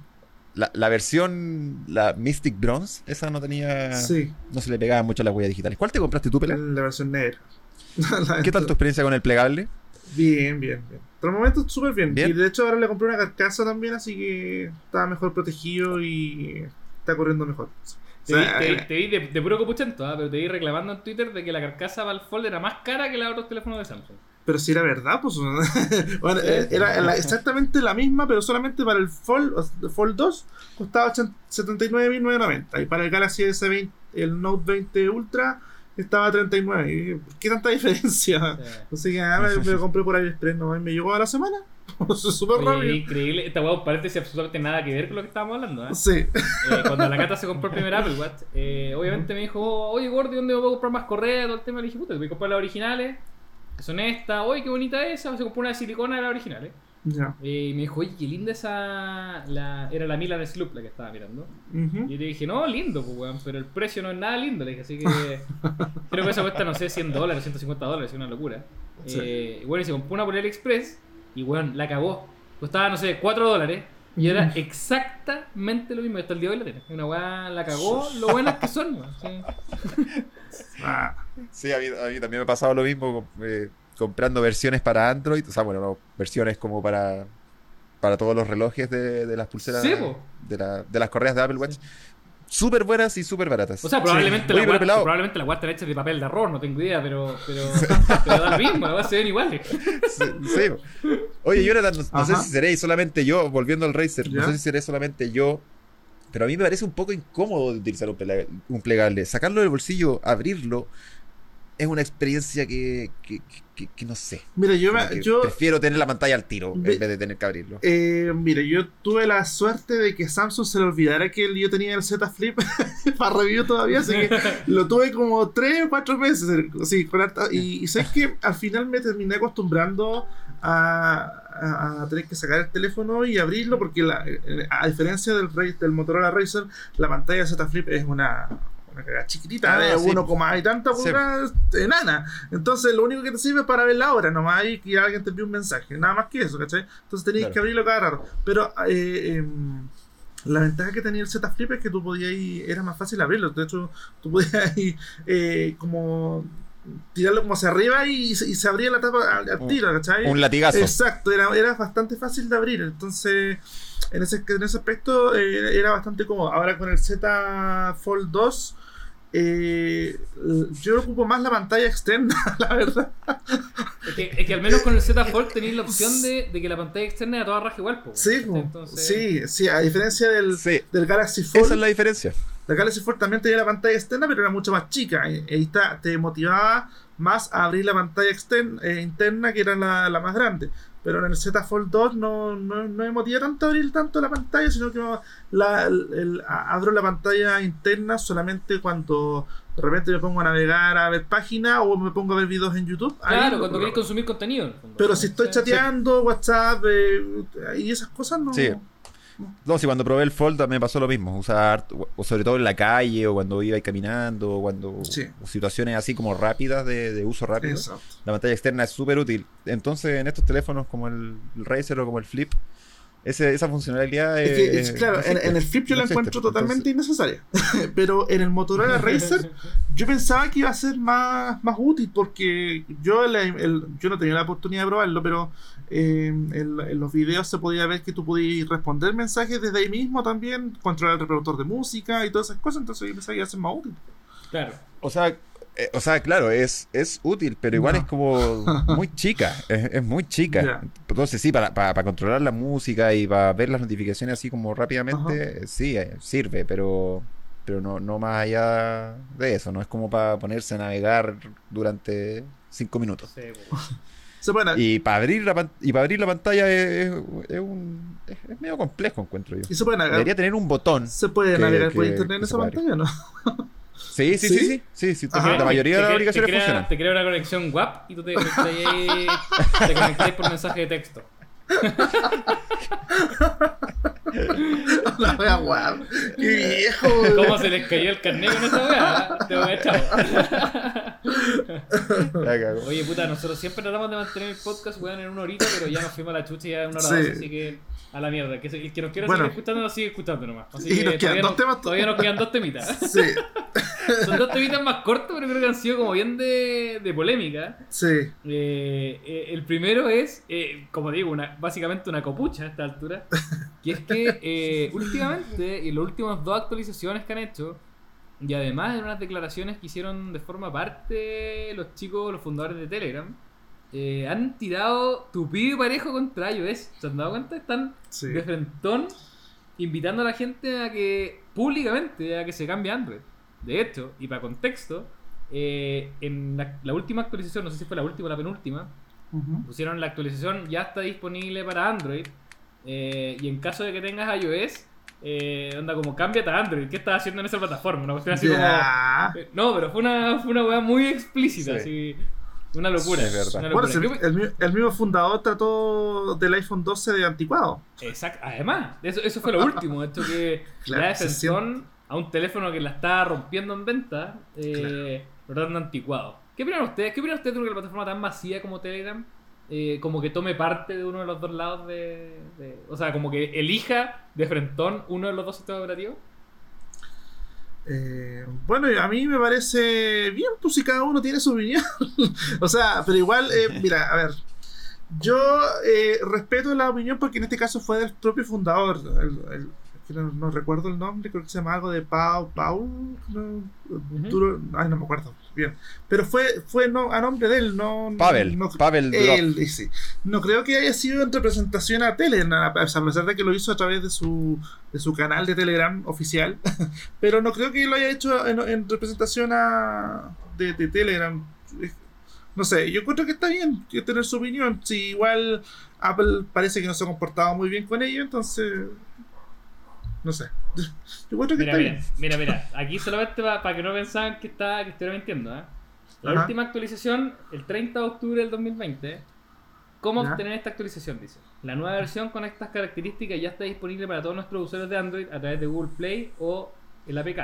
La, la versión, la Mystic Bronze, esa no tenía. Sí, No se le pegaban mucho las huellas digitales. ¿Cuál te compraste tú, Pela? la versión negra. (laughs) La ¿Qué tal tu experiencia con el plegable? Bien, bien, bien. Por el momento súper bien. Bien. Y de hecho ahora le compré una carcasa también, así que está mejor protegido y está corriendo mejor. Te, O vi, sea, te vi- eh, te vi de, de puro copuchento, ¿ah? pero te vi reclamando en Twitter de que la carcasa para el Fold era más cara que la de otros teléfonos de Samsung. Pero si era verdad, pues. (laughs) bueno, eh, era la- exactamente la misma, pero solamente para el Fold, Fold 2 costaba 80 79.990. Y para el Galaxy S20, el Note 20 Ultra, estaba a 39. Y dije, ¿Qué tanta (laughs) diferencia? Sea, Así que ah, me, lo (laughs) compré por AliExpress nomás y me llegó a la semana. Súper rápido. increíble. Esta hueá parece absolutamente nada que ver con lo que estábamos hablando. ¿ah? Sí. Eh, cuando la Cata se compró el primer Apple Watch, eh, obviamente me dijo, oye Gordy, ¿dónde me puedo comprar más correa? Todo el tema. Le dije, puta, voy a comprar las originales, son estas. Oye, qué bonita esa. Se compró una de silicona de las originales. Ya. Eh, y me dijo, oye, qué linda esa. La... Era la Milan Sloop la que estaba mirando. Ujú. Y yo le dije, no, lindo, pues, weón, pero el precio no es nada lindo. Le dije, así que. (laughs) creo que eso cuesta, no sé, 100 dólares, 150 dólares, es una locura. Sí. Eh, y bueno, y se compró una por AliExpress y, weón, la cagó. Costaba, no sé, 4 dólares. Y era exactamente lo mismo. Hasta el día de hoy la tiene. Una weá la cagó. Lo buenas que son, weón. sí. (laughs) Ah, Sí, a mí, a mí también me ha pasado lo mismo eh, comprando versiones para Android, o sea, bueno, no, versiones como para para todos los relojes de, de las pulseras Sí, de, la- de las correas de Apple Watch. Súper buenas y súper baratas. O sea, probablemente, Oye, la pelado. probablemente la está hecha de papel de arroz, no tengo idea, pero, pero, (laughs) (laughs) pero da lo mismo, la se ven iguales. Sí, sí. Oye, Jonathan, no, no sé si seréis solamente yo, volviendo al Racer, no Ya. sé si seré solamente yo, pero a mí me parece un poco incómodo de utilizar un, plega- un plegable. Sacarlo del bolsillo, abrirlo, es una experiencia que, que, que- que no sé. Mira, yo, yo prefiero tener la pantalla al tiro Ve- en vez de tener que abrirlo. eh, mira, yo tuve la suerte de que Samsung se le olvidara que yo tenía el Z Flip (laughs) para review todavía, así que (laughs) lo tuve como 3 o 4 meses. Sí, con harta- y, y sé que al final me terminé acostumbrando a, a- a tener que sacar el teléfono y abrirlo, porque la- a diferencia del, del Motorola Racer, la pantalla de Z Flip es una, una cagada chiquitita, Ah, de sí. 1, y tanta Sí. pulgadas enana. Entonces lo único que te sirve es para ver la hora nomás y que alguien te envíe un mensaje, nada más que eso, ¿cachai? Entonces tenías Claro. que abrirlo cada rato. Pero eh, em, la ventaja que tenía el Z Flip es que tú podías ir, era más fácil abrirlo. De hecho, tú podías ir eh, como tirarlo como hacia arriba y, se- y se abría la tapa al, tiro, ¿cachai? Un latigazo. Exacto, era, era bastante fácil de abrir. Entonces, en ese, en ese aspecto eh, era bastante cómodo. Ahora con el Z Fold 2, eh, yo ocupo más la pantalla externa, (laughs) la verdad. Es que, es que al menos con el Z Fold tenéis la opción de, de que la pantalla externa era toda raja igual. po. Sí. Entonces, sí, sí, a diferencia del, Sí, del Galaxy Fold. esa es la diferencia. La Galaxy Fold también tenía la pantalla externa, pero era mucho más chica. Y, y está, te motivaba más a abrir la pantalla externa, eh, interna, que era la, la más grande. Pero en el Z Fold 2 no, no, no me motiva tanto abrir tanto la pantalla, sino que la, el- el- a- abro la pantalla interna solamente cuando de repente me pongo a navegar a ver páginas o me pongo a ver videos en YouTube. Claro, cuando queréis consumir contenido. Pero si estoy Sí. chateando, WhatsApp eh, y esas cosas, no. Sí. No, si cuando probé el Fold me pasó lo mismo. Usar, o sobre todo en la calle, o cuando iba caminando, o cuando. Sí. o situaciones así como rápidas, de, de uso rápido. Exacto. La pantalla externa es súper útil. Entonces, en estos teléfonos como el, el Razer o como el Flip, ese- esa funcionalidad Es es. que, es- claro, no en, el Flip yo No la existe. encuentro totalmente Entonces, innecesaria. (laughs) Pero en el Motorola Razer yo pensaba que iba a ser más, más útil porque yo, el- yo no tenía la oportunidad de probarlo, pero eh, en, en los videos se podía ver que tú podías responder mensajes desde ahí mismo también, controlar el reproductor de música y todas esas cosas, entonces yo pensaba que iba a ser más útil. Claro. O sea, eh, o sea, claro, es, es útil, pero igual No. es como (laughs) muy chica. Es, es muy chica. Entonces, sí, para, para, para controlar la música y para ver las notificaciones así como rápidamente, sí, eh, sirve, pero pero no, no más allá de eso. No es como para ponerse a navegar durante cinco minutos. Sí, (laughs) Y para abrir la, y para abrir la pantalla es, es- es un, es, es medio complejo, encuentro yo. y se puede navegar. Debería tener un botón. Se puede que- navegar por internet en esa pantalla, ¿no? (laughs) Sí, sí, ¿Sí? sí, sí. sí, la mayoría de las aplicaciones crea, funcionan. Te crea una conexión WAP y tú te conectas te conectáis por mensaje de texto. (laughs) La wea guau. Qué viejo. ¿Cómo se les cayó el carnet con esa weá? Te voy a echar. (laughs) Oye, puta, nosotros siempre tratamos de mantener el podcast, weón, en una horita, pero ya nos fuimos a la chucha y ya es una hora Sí. dos, así que a la mierda. Que, el que nos quiera Bueno. seguir escuchando, nos sigue escuchando nomás. Así Y que nos quedan todavía, dos temas. todavía nos quedan dos temitas. (laughs) Sí, Son dos temitas más cortos, pero creo que han sido como bien de, de polémica. sí. Eh, eh, el primero es, eh, como digo, una, básicamente una copucha a esta altura. Que es que eh, (laughs) últimamente, en las últimas dos actualizaciones que han hecho, y además en unas declaraciones que hicieron de forma parte los chicos, los fundadores de Telegram, eh, han tirado tupido y parejo contra iOS. ¿Se han dado cuenta? Están sí. de frentón invitando a la gente a que públicamente a que se cambie Android. De hecho, y para contexto, eh, en la, la última actualización, no sé si fue la última o la penúltima, Pusieron la actualización ya está disponible para Android. eh, y en caso de que tengas iOS, eh, onda como cámbiate a Android. ¿Qué estás haciendo en esa plataforma? Una cuestión así como. eh, No, pero fue una, fue una weá muy explícita, Sí. así. Una locura. Sí, es verdad. una Bueno, locura. si ¿Qué- el, mi- el mismo fundador trató del iPhone 12 de anticuado. Exacto. Además, eso, eso fue lo último. (laughs) Esto que Claro, se defensón a un teléfono que la está rompiendo en venta, eh, lo de anticuado. ¿Qué opinan ustedes? ¿Qué opinan ustedes de una plataforma tan masiva como Telegram? eh, como que tome parte de uno de los dos lados de, de- O sea, como que elija de frentón uno de los dos sistemas operativos. Eh, bueno, a mí me parece bien, pues si cada uno tiene su opinión. (laughs) o sea, pero igual, eh, mira, a ver. Yo eh, respeto la opinión porque en este caso fue del propio fundador. El, el- que no, no recuerdo el nombre, creo que se llama algo de Pau, Paul. No, ay, no me acuerdo bien. Pero fue, fue no, a nombre de él, no. Pavel, no, Pavel él dice. No creo que haya sido en representación a Telegram, a pesar de que lo hizo a través de su, de su canal de Telegram oficial. (laughs) Pero no creo que lo haya hecho en, en representación a, de, de Telegram. No sé, yo encuentro que está bien que tener su opinión. Si igual Apple parece que no se ha comportado muy bien con ello, entonces. No sé. Yo que Mira, está mira, bien. mira, mira. Aquí solamente para que no pensaban que, está, que estuviera mintiendo. ¿eh? La Ajá. última actualización, el 30 de octubre del 2020. ¿Cómo Ya. obtener esta actualización? Dice. La nueva versión con estas características ya está disponible para todos nuestros usuarios de Android a través de Google Play o el APK.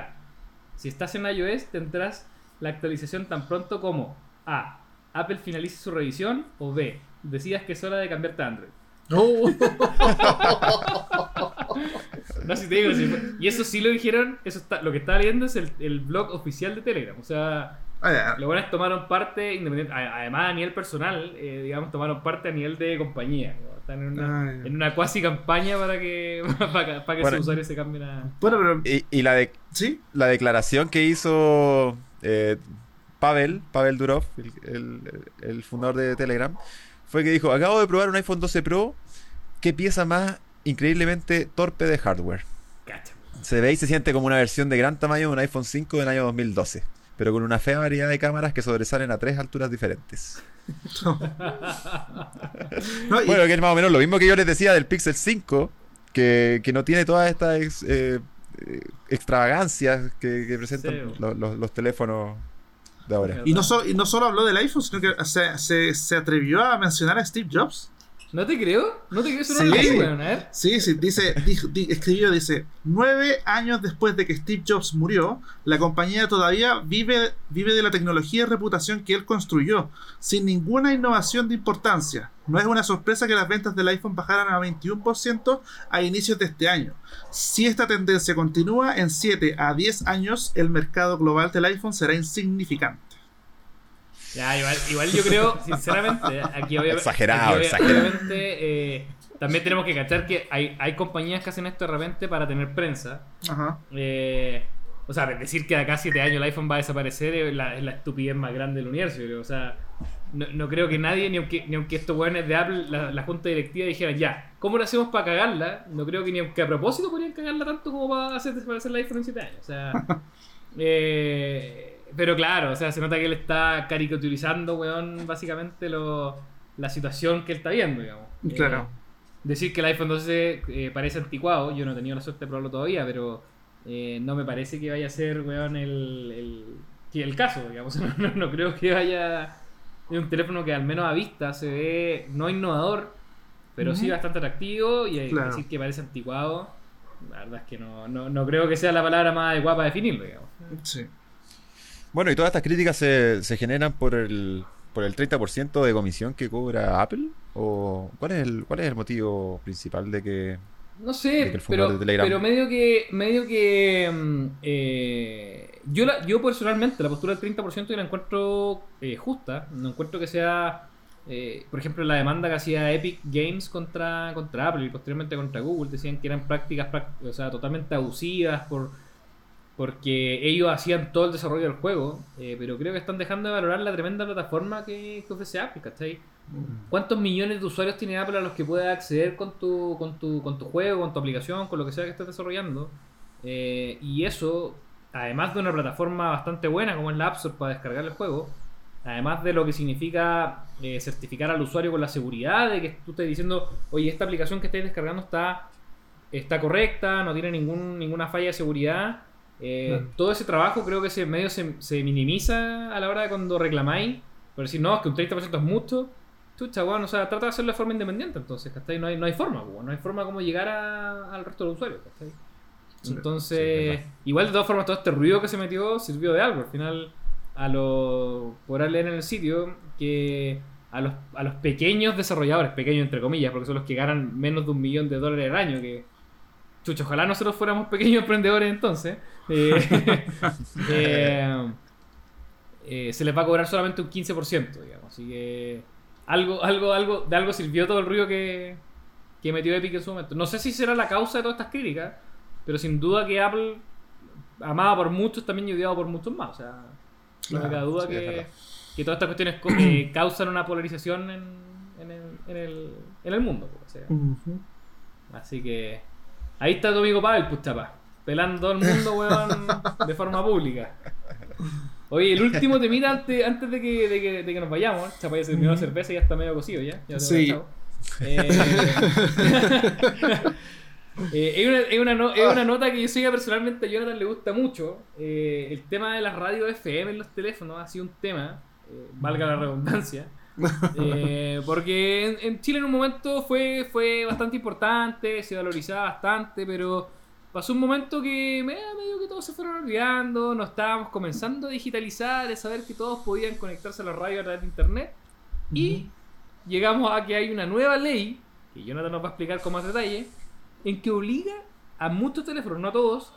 Si estás en iOS, tendrás la actualización tan pronto como A. Apple finalice su revisión o B. Decidas que es hora de cambiarte a Android. Oh. (laughs) No, si te digo, si y eso sí lo dijeron, eso está, lo que estaba leyendo es el, el blog oficial de Telegram. O sea, Ah, ya. los buenos tomaron parte, independiente, además a nivel personal, eh, digamos, tomaron parte a nivel de compañía. ¿no? Están en una, Ah, ya. en una cuasi campaña para que, (laughs) para, que- para que Bueno. sus usuarios se cambien a... Bueno, pero. Y, y la, de, ¿Sí? la declaración que hizo eh, Pavel, Pavel Durov, el, el- el fundador de Telegram, fue que dijo, acabo de probar un iPhone 12 Pro, qué pieza más increíblemente torpe de hardware. Cacha. Se ve y se siente como una versión de gran tamaño de un iPhone 5 del año 2012, pero con una fea variedad de cámaras que sobresalen a tres alturas diferentes. (laughs) No, y- Bueno, que es más o menos lo mismo que yo les decía del Pixel 5, que, que no tiene todas estas ex- eh, eh, extravagancias que, que presentan Sí. los teléfonos Y no, solo, y no solo habló del iPhone, sino que se, se, se atrevió a mencionar a Steve Jobs. ¿No te creo? ¿No te creo? Eso no Sí. lo leí, weón. Sí, sí, dice, dijo- di- escribió, dice, nueve años después de que Steve Jobs murió, la compañía todavía vive, vive de la tecnología y reputación que él construyó, sin ninguna innovación de importancia. No es una sorpresa que las ventas del iPhone bajaran a 21% a inicios de este año. Si esta tendencia continúa, en 7 a 10 años el mercado global del iPhone será insignificante. Ya, igual, igual yo creo, (laughs) sinceramente, aquí obvia- Exagerado, aquí obvia- exagerado. obviamente eh, también tenemos que cachar que hay, hay compañías que hacen esto de repente para tener prensa. Ajá. Eh, o sea, decir que de acá a 7 años el iPhone va a desaparecer es la, es la estupidez más grande del universo. yo creo. O sea, no, no creo que nadie, ni aunque, ni aunque estos weones de Apple, la, la junta directiva, dijeran ya, ¿cómo lo hacemos para cagarla? No creo que ni aunque a propósito podrían cagarla tanto como para hacer desaparecer el iPhone en 7 años. O sea, (laughs) eh, pero claro, o sea, se nota que él está caricaturizando, weón, básicamente lo, la situación que él está viendo, digamos. Eh, Claro. decir que el iPhone 12 eh, parece anticuado, yo no he tenido la suerte de probarlo todavía, pero eh, no me parece que vaya a ser, weón, el, el, el caso, digamos. (laughs) No, no- no creo que vaya. Es un teléfono que al menos a vista se ve no innovador, pero sí bastante atractivo y que Claro. decir que parece anticuado. La verdad es que no, no, no creo que sea la palabra más adecuada para definirlo, digamos. Sí. Bueno, y todas estas críticas se, se generan por el, por el 30% de comisión que cobra Apple. ¿O cuál es el, cuál es el motivo principal de que... No sé, que pero, pero medio que. medio que mm, eh, yo, la, yo personalmente la postura del 30% yo la encuentro eh, justa. No encuentro que sea. eh, por ejemplo, la demanda que hacía Epic Games contra, contra Apple y posteriormente contra Google decían que eran prácticas prac- o sea, totalmente abusivas por porque ellos hacían todo el desarrollo del juego, eh, pero creo que están dejando de valorar la tremenda plataforma que, que ofrece Apple, ¿cachai? ¿Cuántos millones de usuarios tiene Apple a los que puedes acceder con tu, con tu, con tu juego, con tu aplicación, con lo que sea que estés desarrollando? Eh, y eso, además de una plataforma bastante buena como es la App Store para descargar el juego, además de lo que significa eh, certificar al usuario con la seguridad de que tú estés diciendo, oye, esta aplicación que estáis descargando está, está correcta, no tiene ningún, ninguna falla de seguridad. Eh, Claro. Todo ese trabajo creo que se medio se, se minimiza a la hora de cuando reclamáis. Por decir, no, es que un 30% es mucho. Chucha, weón, o sea, trata de hacerlo de forma independiente entonces, ¿cachai? No hay, no hay forma, no hay forma como llegar a- al resto de los usuarios, Entonces, sí, igual de todas formas todo este ruido que se metió sirvió de algo. Al final, a lo por leer en el sitio que a los, a los pequeños desarrolladores, pequeños entre comillas, porque son los que ganan menos de un millón de dólares al año, que chucho, ojalá nosotros fuéramos pequeños emprendedores entonces, eh, (laughs) (laughs) eh, eh, se les va a cobrar solamente un 15%, digamos. Así que algo, algo, algo, de algo sirvió todo el ruido que, que metió Epic en su momento. No sé si será la causa de todas estas críticas, pero sin duda que Apple, amada por muchos, también y odiado por muchos más. O sea, no me cabe duda sí, que, que todas estas cuestiones co- eh, (clears throat) causan una polarización en, en, el, en, el, en el mundo. pues, o sea. Ujú. Así que ahí está tu amigo Pavel, pues chapa. Pelando todo el mundo, weón, de forma pública. Oye, el último temita antes, antes de, que, de, que, de que nos vayamos. Chapa ya se terminó la cerveza y ya está medio cocido ya. ya Sí. Eh, (laughs) eh, es, una, no- una nota que yo sé que personalmente a Jonathan le gusta mucho. Eh, el tema de las radios FM en los teléfonos ha sido un tema, eh, valga la redundancia. Eh, porque en, en Chile en un momento fue, fue bastante importante, se valorizaba bastante, pero pasó un momento que me medio que todos se fueron olvidando, nos estábamos comenzando a digitalizar, a saber que todos podían conectarse a la radio a través de internet. Y llegamos a que hay una nueva ley, que Jonathan nos va a explicar con más detalle, en que obliga a muchos teléfonos, no a todos,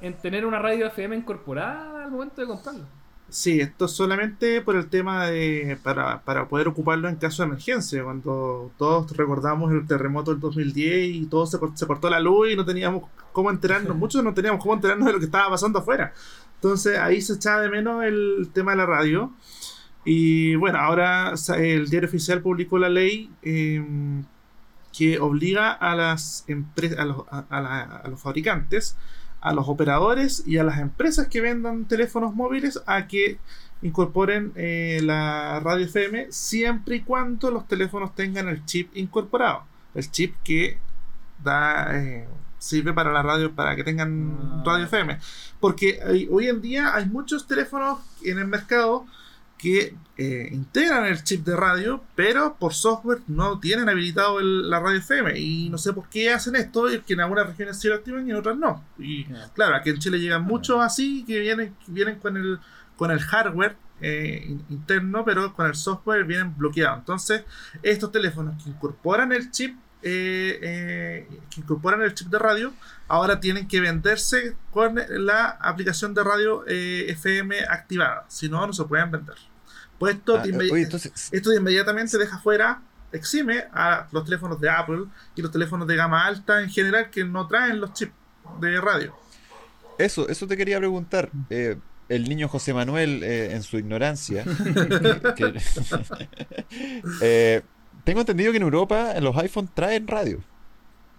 en tener una radio FM incorporada al momento de comprarlo. Sí, esto es solamente por el tema de. Para, para poder ocuparlo en caso de emergencia. Cuando todos recordamos el terremoto del 2010 y todo se, se cortó la luz y no teníamos cómo enterarnos, (laughs) muchos no teníamos cómo enterarnos de lo que estaba pasando afuera. Entonces ahí se echaba de menos el tema de la radio. Y bueno, ahora el diario oficial publicó la ley eh, que obliga a las empresas, a los, a- a a los fabricantes, a los operadores y a las empresas que vendan teléfonos móviles a que incorporen eh, la radio FM siempre y cuando los teléfonos tengan el chip incorporado. El chip que da eh, sirve para la radio, para que tengan Ah. radio FM. Porque hay- hoy en día hay muchos teléfonos en el mercado que eh, integran el chip de radio, pero por software no tienen habilitado el- la radio FM. Y no sé por qué hacen esto, y que en algunas regiones sí lo activan y en otras no. Y claro, aquí en Chile llegan muchos así que vienen, que vienen con el con el hardware eh, in- interno, pero con el software vienen bloqueados. Entonces, estos teléfonos que incorporan el chip, eh, eh, que incorporan el chip de radio, ahora tienen que venderse con la aplicación de radio eh, FM activada. Si no, no se pueden vender. Pues esto, Ah, de inmedi- oye, entonces, esto de inmediatamente deja fuera, exime a los teléfonos de Apple y los teléfonos de gama alta en general que no traen los chips de radio. eso, eso te quería preguntar. Eh, el niño José Manuel, eh, en su ignorancia, (laughs) que- que- (laughs) eh, tengo entendido que en Europa en los iPhones traen radio.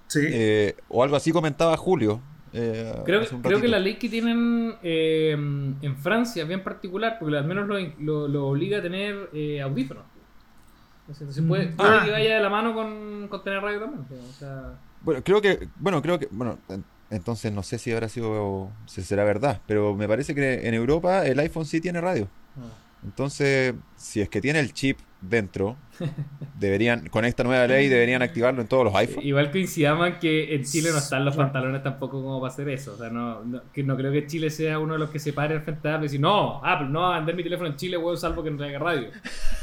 Sí. Eh, o algo así comentaba Julio. eh, Creo, que la ley que tienen eh, en Francia es bien particular, porque al menos lo, lo- lo obliga a tener eh, audífonos. Entonces, puede, puede Ah. que vaya de la mano con, con tener radio también. O sea, Bueno, creo que, bueno, creo que, bueno, en- entonces no sé si habrá sido, si será verdad, pero me parece que en Europa el iPhone sí tiene radio. Entonces, si es que tiene el chip dentro, deberían, con esta nueva ley, deberían activarlo en todos los iPhones. Igual coincidamos en que en Chile no están los pantalones tampoco como para hacer eso. O sea, no, no, que no creo que Chile sea uno de los que se pare al frente de Apple y decir, no, Apple, no va a vender mi teléfono en Chile, weón, salvo que no traiga radio.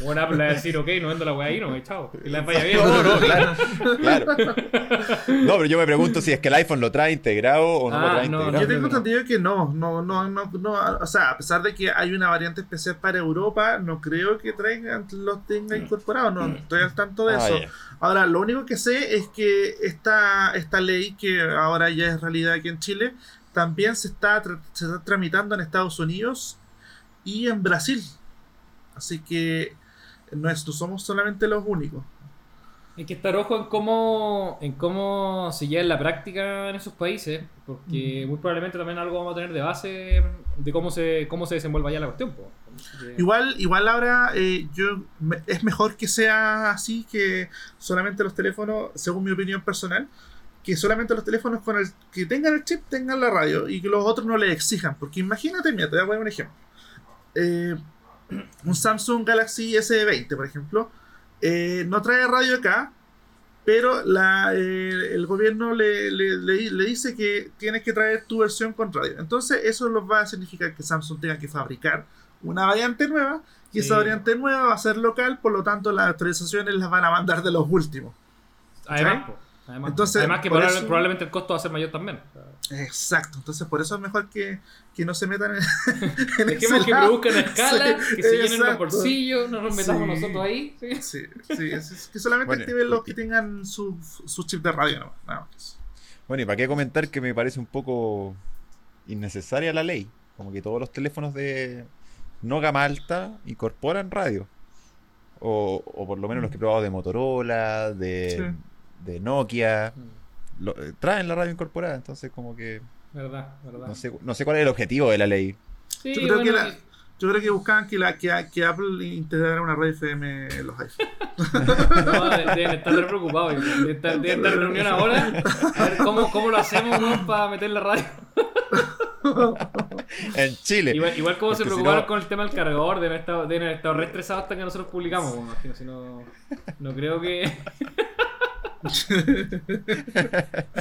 Bueno, Apple le va a decir, ok, no vendo la weá ahí, no, chao. Y la vaya bien. No, no, claro, claro. No, pero yo me pregunto si es que el iPhone lo trae integrado o no lo Ah, trae no, integrado. Yo tengo entendido que no, no, no, no, no, o sea, a pesar de que hay una variante especial para Europa, no creo que traigan, los tenga incorporados, no estoy al tanto de Ah, eso. Ahora, lo único que sé es que esta, esta ley, que ahora ya es realidad aquí en Chile, también se está, se está tramitando en Estados Unidos y en Brasil. Así que no, es- no somos solamente los únicos. Hay que estar ojo en cómo, en cómo se lleva en la práctica en esos países, porque muy probablemente también algo vamos a tener de base de cómo se, cómo se desenvuelva ya la cuestión. po. Igual, igual ahora eh, yo es mejor que sea así que solamente los teléfonos, según mi opinión personal, que solamente los teléfonos con el que tengan el chip tengan la radio y que los otros no le exijan. Porque imagínate, mira, te voy a poner un ejemplo. Eh, (clears throat) un Samsung Galaxy S20, por ejemplo, eh, no trae radio acá, pero la, el gobierno le- le- le dice que tienes que traer tu versión con radio. Entonces eso los va a significar que Samsung tenga que fabricar una variante nueva y Sí. esa variante nueva va a ser local, por lo tanto las actualizaciones las van a mandar de los últimos. Además. Además, Entonces, además que por probable- eso- probablemente el costo va a ser mayor también. Exacto, entonces por eso es mejor que, que no se metan en, (laughs) en ese que produzcan escala, Sí, que se llenen los exacto. bolsillos, no nos metamos Sí. nosotros ahí. ¿sí? Sí, sí, es, es que solamente Bueno, activen los que tengan su, su chip de radio, no, nada más. Bueno, y para qué comentar que me parece un poco innecesaria la ley. Como que todos los teléfonos de no gama alta incorporan radio. O, o por lo menos los que he probado de Motorola, de, de Nokia, lo- eh, traen la radio incorporada. Entonces como que Verdad, verdad. no sé, no sé cuál es el objetivo de la ley. Sí, Yo creo, bueno, que la- yo creo que buscaban que, la, que, que Apple integrara una radio FM en los iPhones. (laughs) no, de- deben estar re preocupados. Deben estar, deben estar en reunión ahora. A ver cómo, cómo lo hacemos ¿no? para meter la radio. (laughs) En Chile. Igual, igual como se si preocuparon no- con el tema del cargador, deben, estar, deben haber estado re estresados hasta que nosotros publicamos. me imagino, si no, no creo que. (laughs)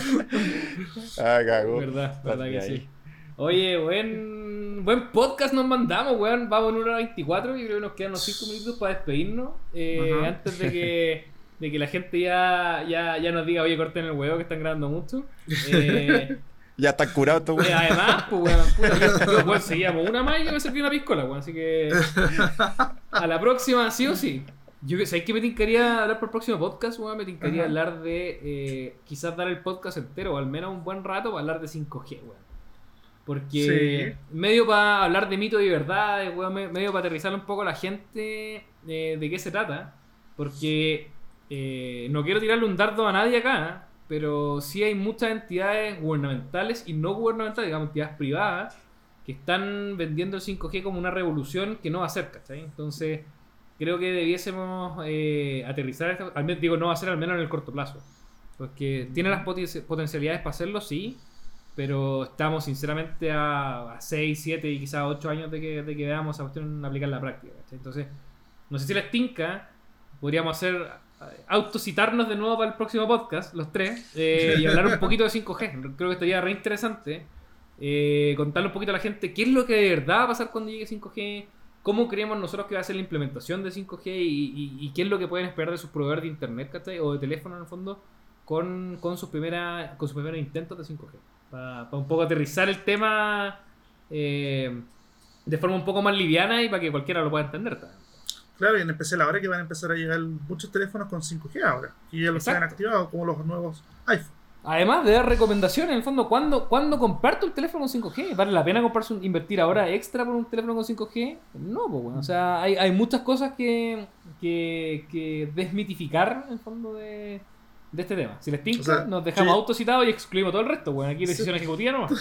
Ah, cagó. Verdad, verdad que Ahí. sí. Oye, buen, buen podcast nos mandamos, weón. Vamos en una hora 24 y creo que nos quedan unos 5 minutos para despedirnos. eh, (laughs) antes de que, de que la gente ya, ya, ya nos diga, oye, corten el huevo que están grabando mucho. Eh, Ya están curados estos eh, weones. además, pues, weón, puta, yo, weón, seguíamos una más y yo me serví una piscola, weón. Así que a la próxima, sí o sí. Yo que ¿sabes que me tincaría hablar por el próximo podcast, weón? Me tincaría Ajá. hablar de eh, quizás dar el podcast entero, o al menos un buen rato para hablar de 5G, weón. Porque medio para hablar de mitos y verdades, weón, me- medio para aterrizar un poco a la gente eh, de qué se trata. Porque eh, no quiero tirarle un dardo a nadie acá, pero sí hay muchas entidades gubernamentales y no gubernamentales, digamos, entidades privadas, que están vendiendo el 5G como una revolución que no va a ser, ¿cachai? Entonces, creo que debiésemos eh, aterrizar, esto, al menos, digo, no va a ser al menos en el corto plazo. Porque tiene las poten- potencialidades para hacerlo, sí, pero estamos sinceramente a, a 6, 7 y quizás 8 años de que, de que veamos a cuestión aplicar la práctica. ¿cachai? Entonces, no sé si les tinca, podríamos hacer autocitarnos de nuevo para el próximo podcast, los tres, eh, y hablar un poquito de 5G. Creo que estaría re interesante eh, contarle un poquito a la gente qué es lo que de verdad va a pasar cuando llegue 5G, cómo creemos nosotros que va a ser la implementación de 5G y, qué es lo que pueden esperar de sus proveedores de internet ¿cachai? o de teléfono en el fondo con, con sus primeras con sus primeros intentos de 5G. Para un poco aterrizar el tema eh, de forma un poco más liviana y para que cualquiera lo pueda entender también. Claro, y en especial ahora que van a empezar a llegar muchos teléfonos con 5G ahora. Y ya los han activado como los nuevos iPhone. Además de dar recomendaciones, en el fondo, ¿cuándo, ¿cuándo comparto el teléfono con 5G? ¿Vale la pena comprarse un- invertir ahora extra por un teléfono con 5G? No, pues bueno. O sea, hay, hay muchas cosas que, que, que desmitificar en el fondo de, de este tema. Si les tinca, O sea, nos dejamos sí. autocitados y excluimos todo el resto. Bueno, aquí decisión ejecutiva nomás.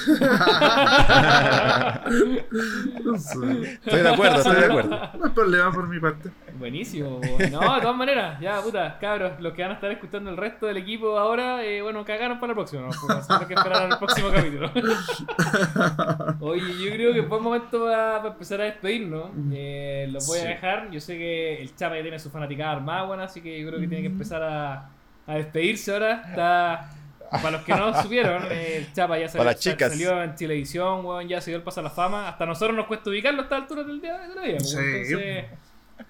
Estoy de acuerdo, estoy de acuerdo. No hay problema por mi parte. Buenísimo, weón. no, de todas maneras, ya puta, cabros, los que van a estar escuchando el resto del equipo ahora, eh, bueno, cagaron para la próxima, ¿no? Tener que esperar al próximo capítulo. (laughs) Oye, yo creo que es buen momento para empezar a despedirnos. Eh, los voy a dejar. Yo sé que el Chapa ya tiene su fanaticada armada, bueno, así que yo creo que tiene que empezar a, a despedirse ahora. Está. Para los que no supieron, eh, el Chapa ya salió, salió en televisión, weón, ya se dio el paso a la fama. Hasta nosotros nos cuesta ubicarlo a esta altura del día de la vida. Sí. weón. Entonces,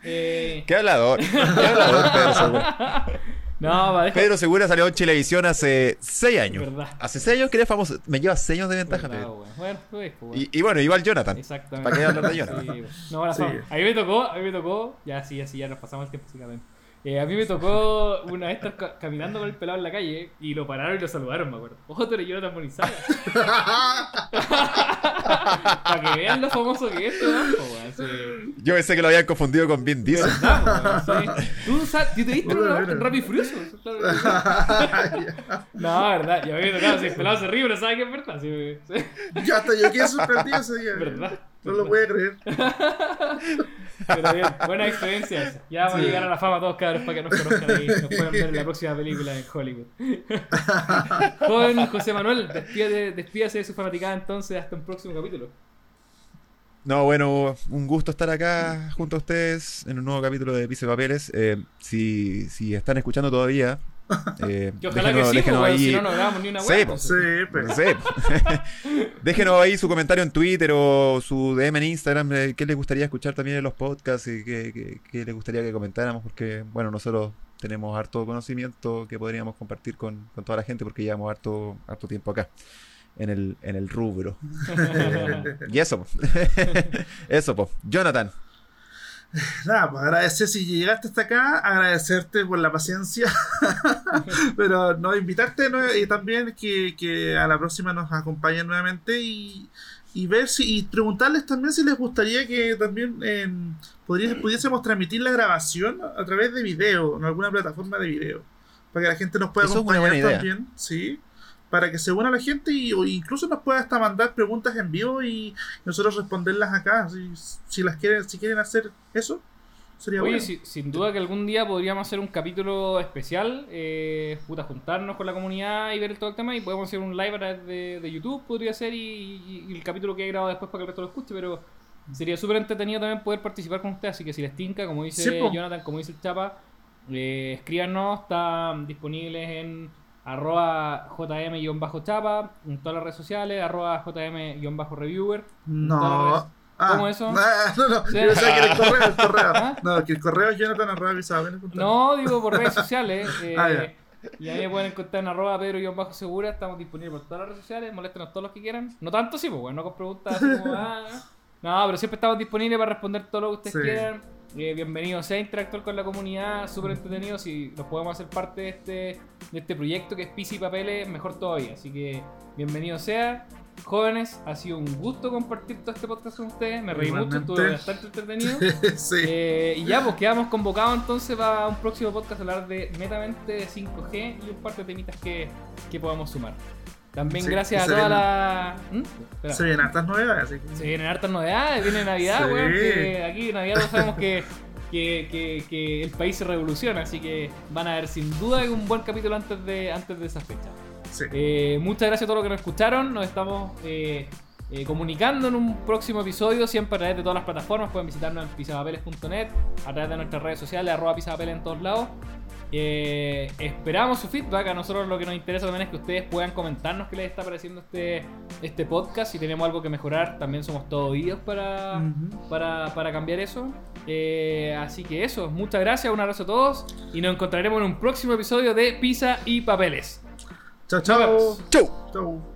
eh, Qué hablador. Qué (laughs) hablador, Pedro Segura. no, va, Pedro Segura salió en Chilevisión hace 6 años. Verdad. Hace 6 años que eres famoso. Me lleva 6 años de ventaja, Pedro. Bueno, pues, weón. Y, y bueno, igual Jonathan. Exactamente. ¿Para qué hablar de (laughs) Jonathan? Sí, weón. no, la Sí. A mí me tocó, a mí me tocó, ya sí, así ya nos pasamos el tiempo, sí. Eh, a mí me tocó una vez estar ca- caminando con el pelado en la calle y lo pararon y lo saludaron, me acuerdo. Ojo, tú eres Jonathan Monizaga. (laughs) Para que vean lo famoso que es este banco, weón. Sí. Yo pensé que lo habían confundido con Vin Diesel. Tú, sa- ¿tú te viste Bueno, una en Rápido y Furioso? (laughs) No, verdad, yo había tocado, si el pelado se ríe, pero sabe que es verdad. Sí, sí. Ya hasta yo quedé sorprendido ese día. Verdad. No lo voy a creer. (laughs) Pero bien, buena experiencia esa. Ya vamos a llegar a la fama todos cabros para que nos conozcan ahí. Nos puedan ver en la próxima película en Hollywood. (laughs) Joven José Manuel, despídate- despídase de su fanaticada entonces hasta un próximo capítulo. No, bueno, un gusto estar acá junto a ustedes en un nuevo capítulo de Piso de Papeles. Eh, si, si están escuchando todavía, (laughs) eh, Que ojalá déjenos, que sí, déjenos pues, ahí. si no, no grabamos ni una Sí, hueá. pues. Sí, pero. No sé. Déjenos ahí su comentario en Twitter o su DM en Instagram. de ¿Qué les gustaría escuchar también en los podcasts? y qué, qué- qué les gustaría que comentáramos? Porque, bueno, nosotros tenemos harto conocimiento que podríamos compartir con, con toda la gente porque llevamos harto, harto tiempo acá. En el, en el rubro. (laughs) Eh, y eso, (laughs) eso, pues. Jonathan, (laughs) Nada, pues agradecer si llegaste hasta acá, agradecerte por la paciencia, (laughs) pero no invitarte ¿no? y también que, que a la próxima nos acompañen nuevamente y, y ver si y preguntarles también si les gustaría que también eh, pudiésemos transmitir la grabación a través de video, en alguna plataforma de video, para que la gente nos pueda Eso acompañar también, sí, para que se una la gente y o incluso nos pueda hasta mandar preguntas en vivo y nosotros responderlas acá, si, si las quieren, si quieren hacer eso. Sería Oye, bueno. si- sin duda que algún día podríamos hacer un capítulo especial, eh, puta, juntarnos con la comunidad y ver todo el tema y podemos hacer un live a través de, de YouTube, podría ser, y, y- y el capítulo que he grabado después para que el resto lo escuche, pero sería súper entretenido también poder participar con ustedes, así que si les tinca, como dice Sí. Jonathan, como dice el Chapa, Eh, escríbanos, están disponibles en arroba jm-chapa, en todas las redes sociales, arroba jm-reviewer. No. Ah, ¿Cómo eso? ah, no, no, Sí. yo pensaba que el (laughs) correo, el correo. ¿Ah? No, que el correo es Jonathan arroba Isabel. No, digo por redes sociales. eh, Ah, ya. y ahí me pueden encontrar en arroba pedro-segura. Estamos disponibles por todas las redes sociales. Moléstenos todos los que quieran. No tanto, sí, pues, bueno, no con preguntas así como, (laughs) ah, No, pero siempre estamos disponibles para responder todo lo que ustedes Sí. quieran. Eh, bienvenido sea interactuar con la comunidad, súper entretenido. Si nos podemos hacer parte de este, de este proyecto que es Pisi y Papeles, mejor todavía. Así que bienvenido sea. Jóvenes, ha sido un gusto compartir todo este podcast con ustedes. Me reí mucho, estuve bastante entretenido. (laughs) sí. Eh, y ya, pues quedamos convocados entonces para un próximo podcast a hablar de netamente de 5G y un par de temitas que, que podamos sumar. También Sí, gracias a toda vienen- la. ¿Mm? Espera. Se vienen hartas novedades, así que. Se vienen hartas novedades, viene Navidad, Sí. weón. que aquí en Navidad todos sabemos que, que, que- que el país se revoluciona, así que van a ver sin duda un buen capítulo antes de, antes de esa fecha. Sí. Eh, muchas gracias a todos los que nos escucharon. Nos estamos eh, eh, comunicando en un próximo episodio, siempre a través de todas las plataformas. Pueden visitarnos en pisapapeles.net, a través de nuestras redes sociales, arroba pisapapeles en todos lados. Eh, esperamos su feedback. A nosotros lo que nos interesa también es que ustedes puedan comentarnos qué les está pareciendo este, este podcast. Si tenemos algo que mejorar, también somos todos oídos para, para, para cambiar eso. Eh, así que eso, muchas gracias, un abrazo a todos y nos encontraremos en un próximo episodio de Pisa y Papeles. Chao, chao. Chao.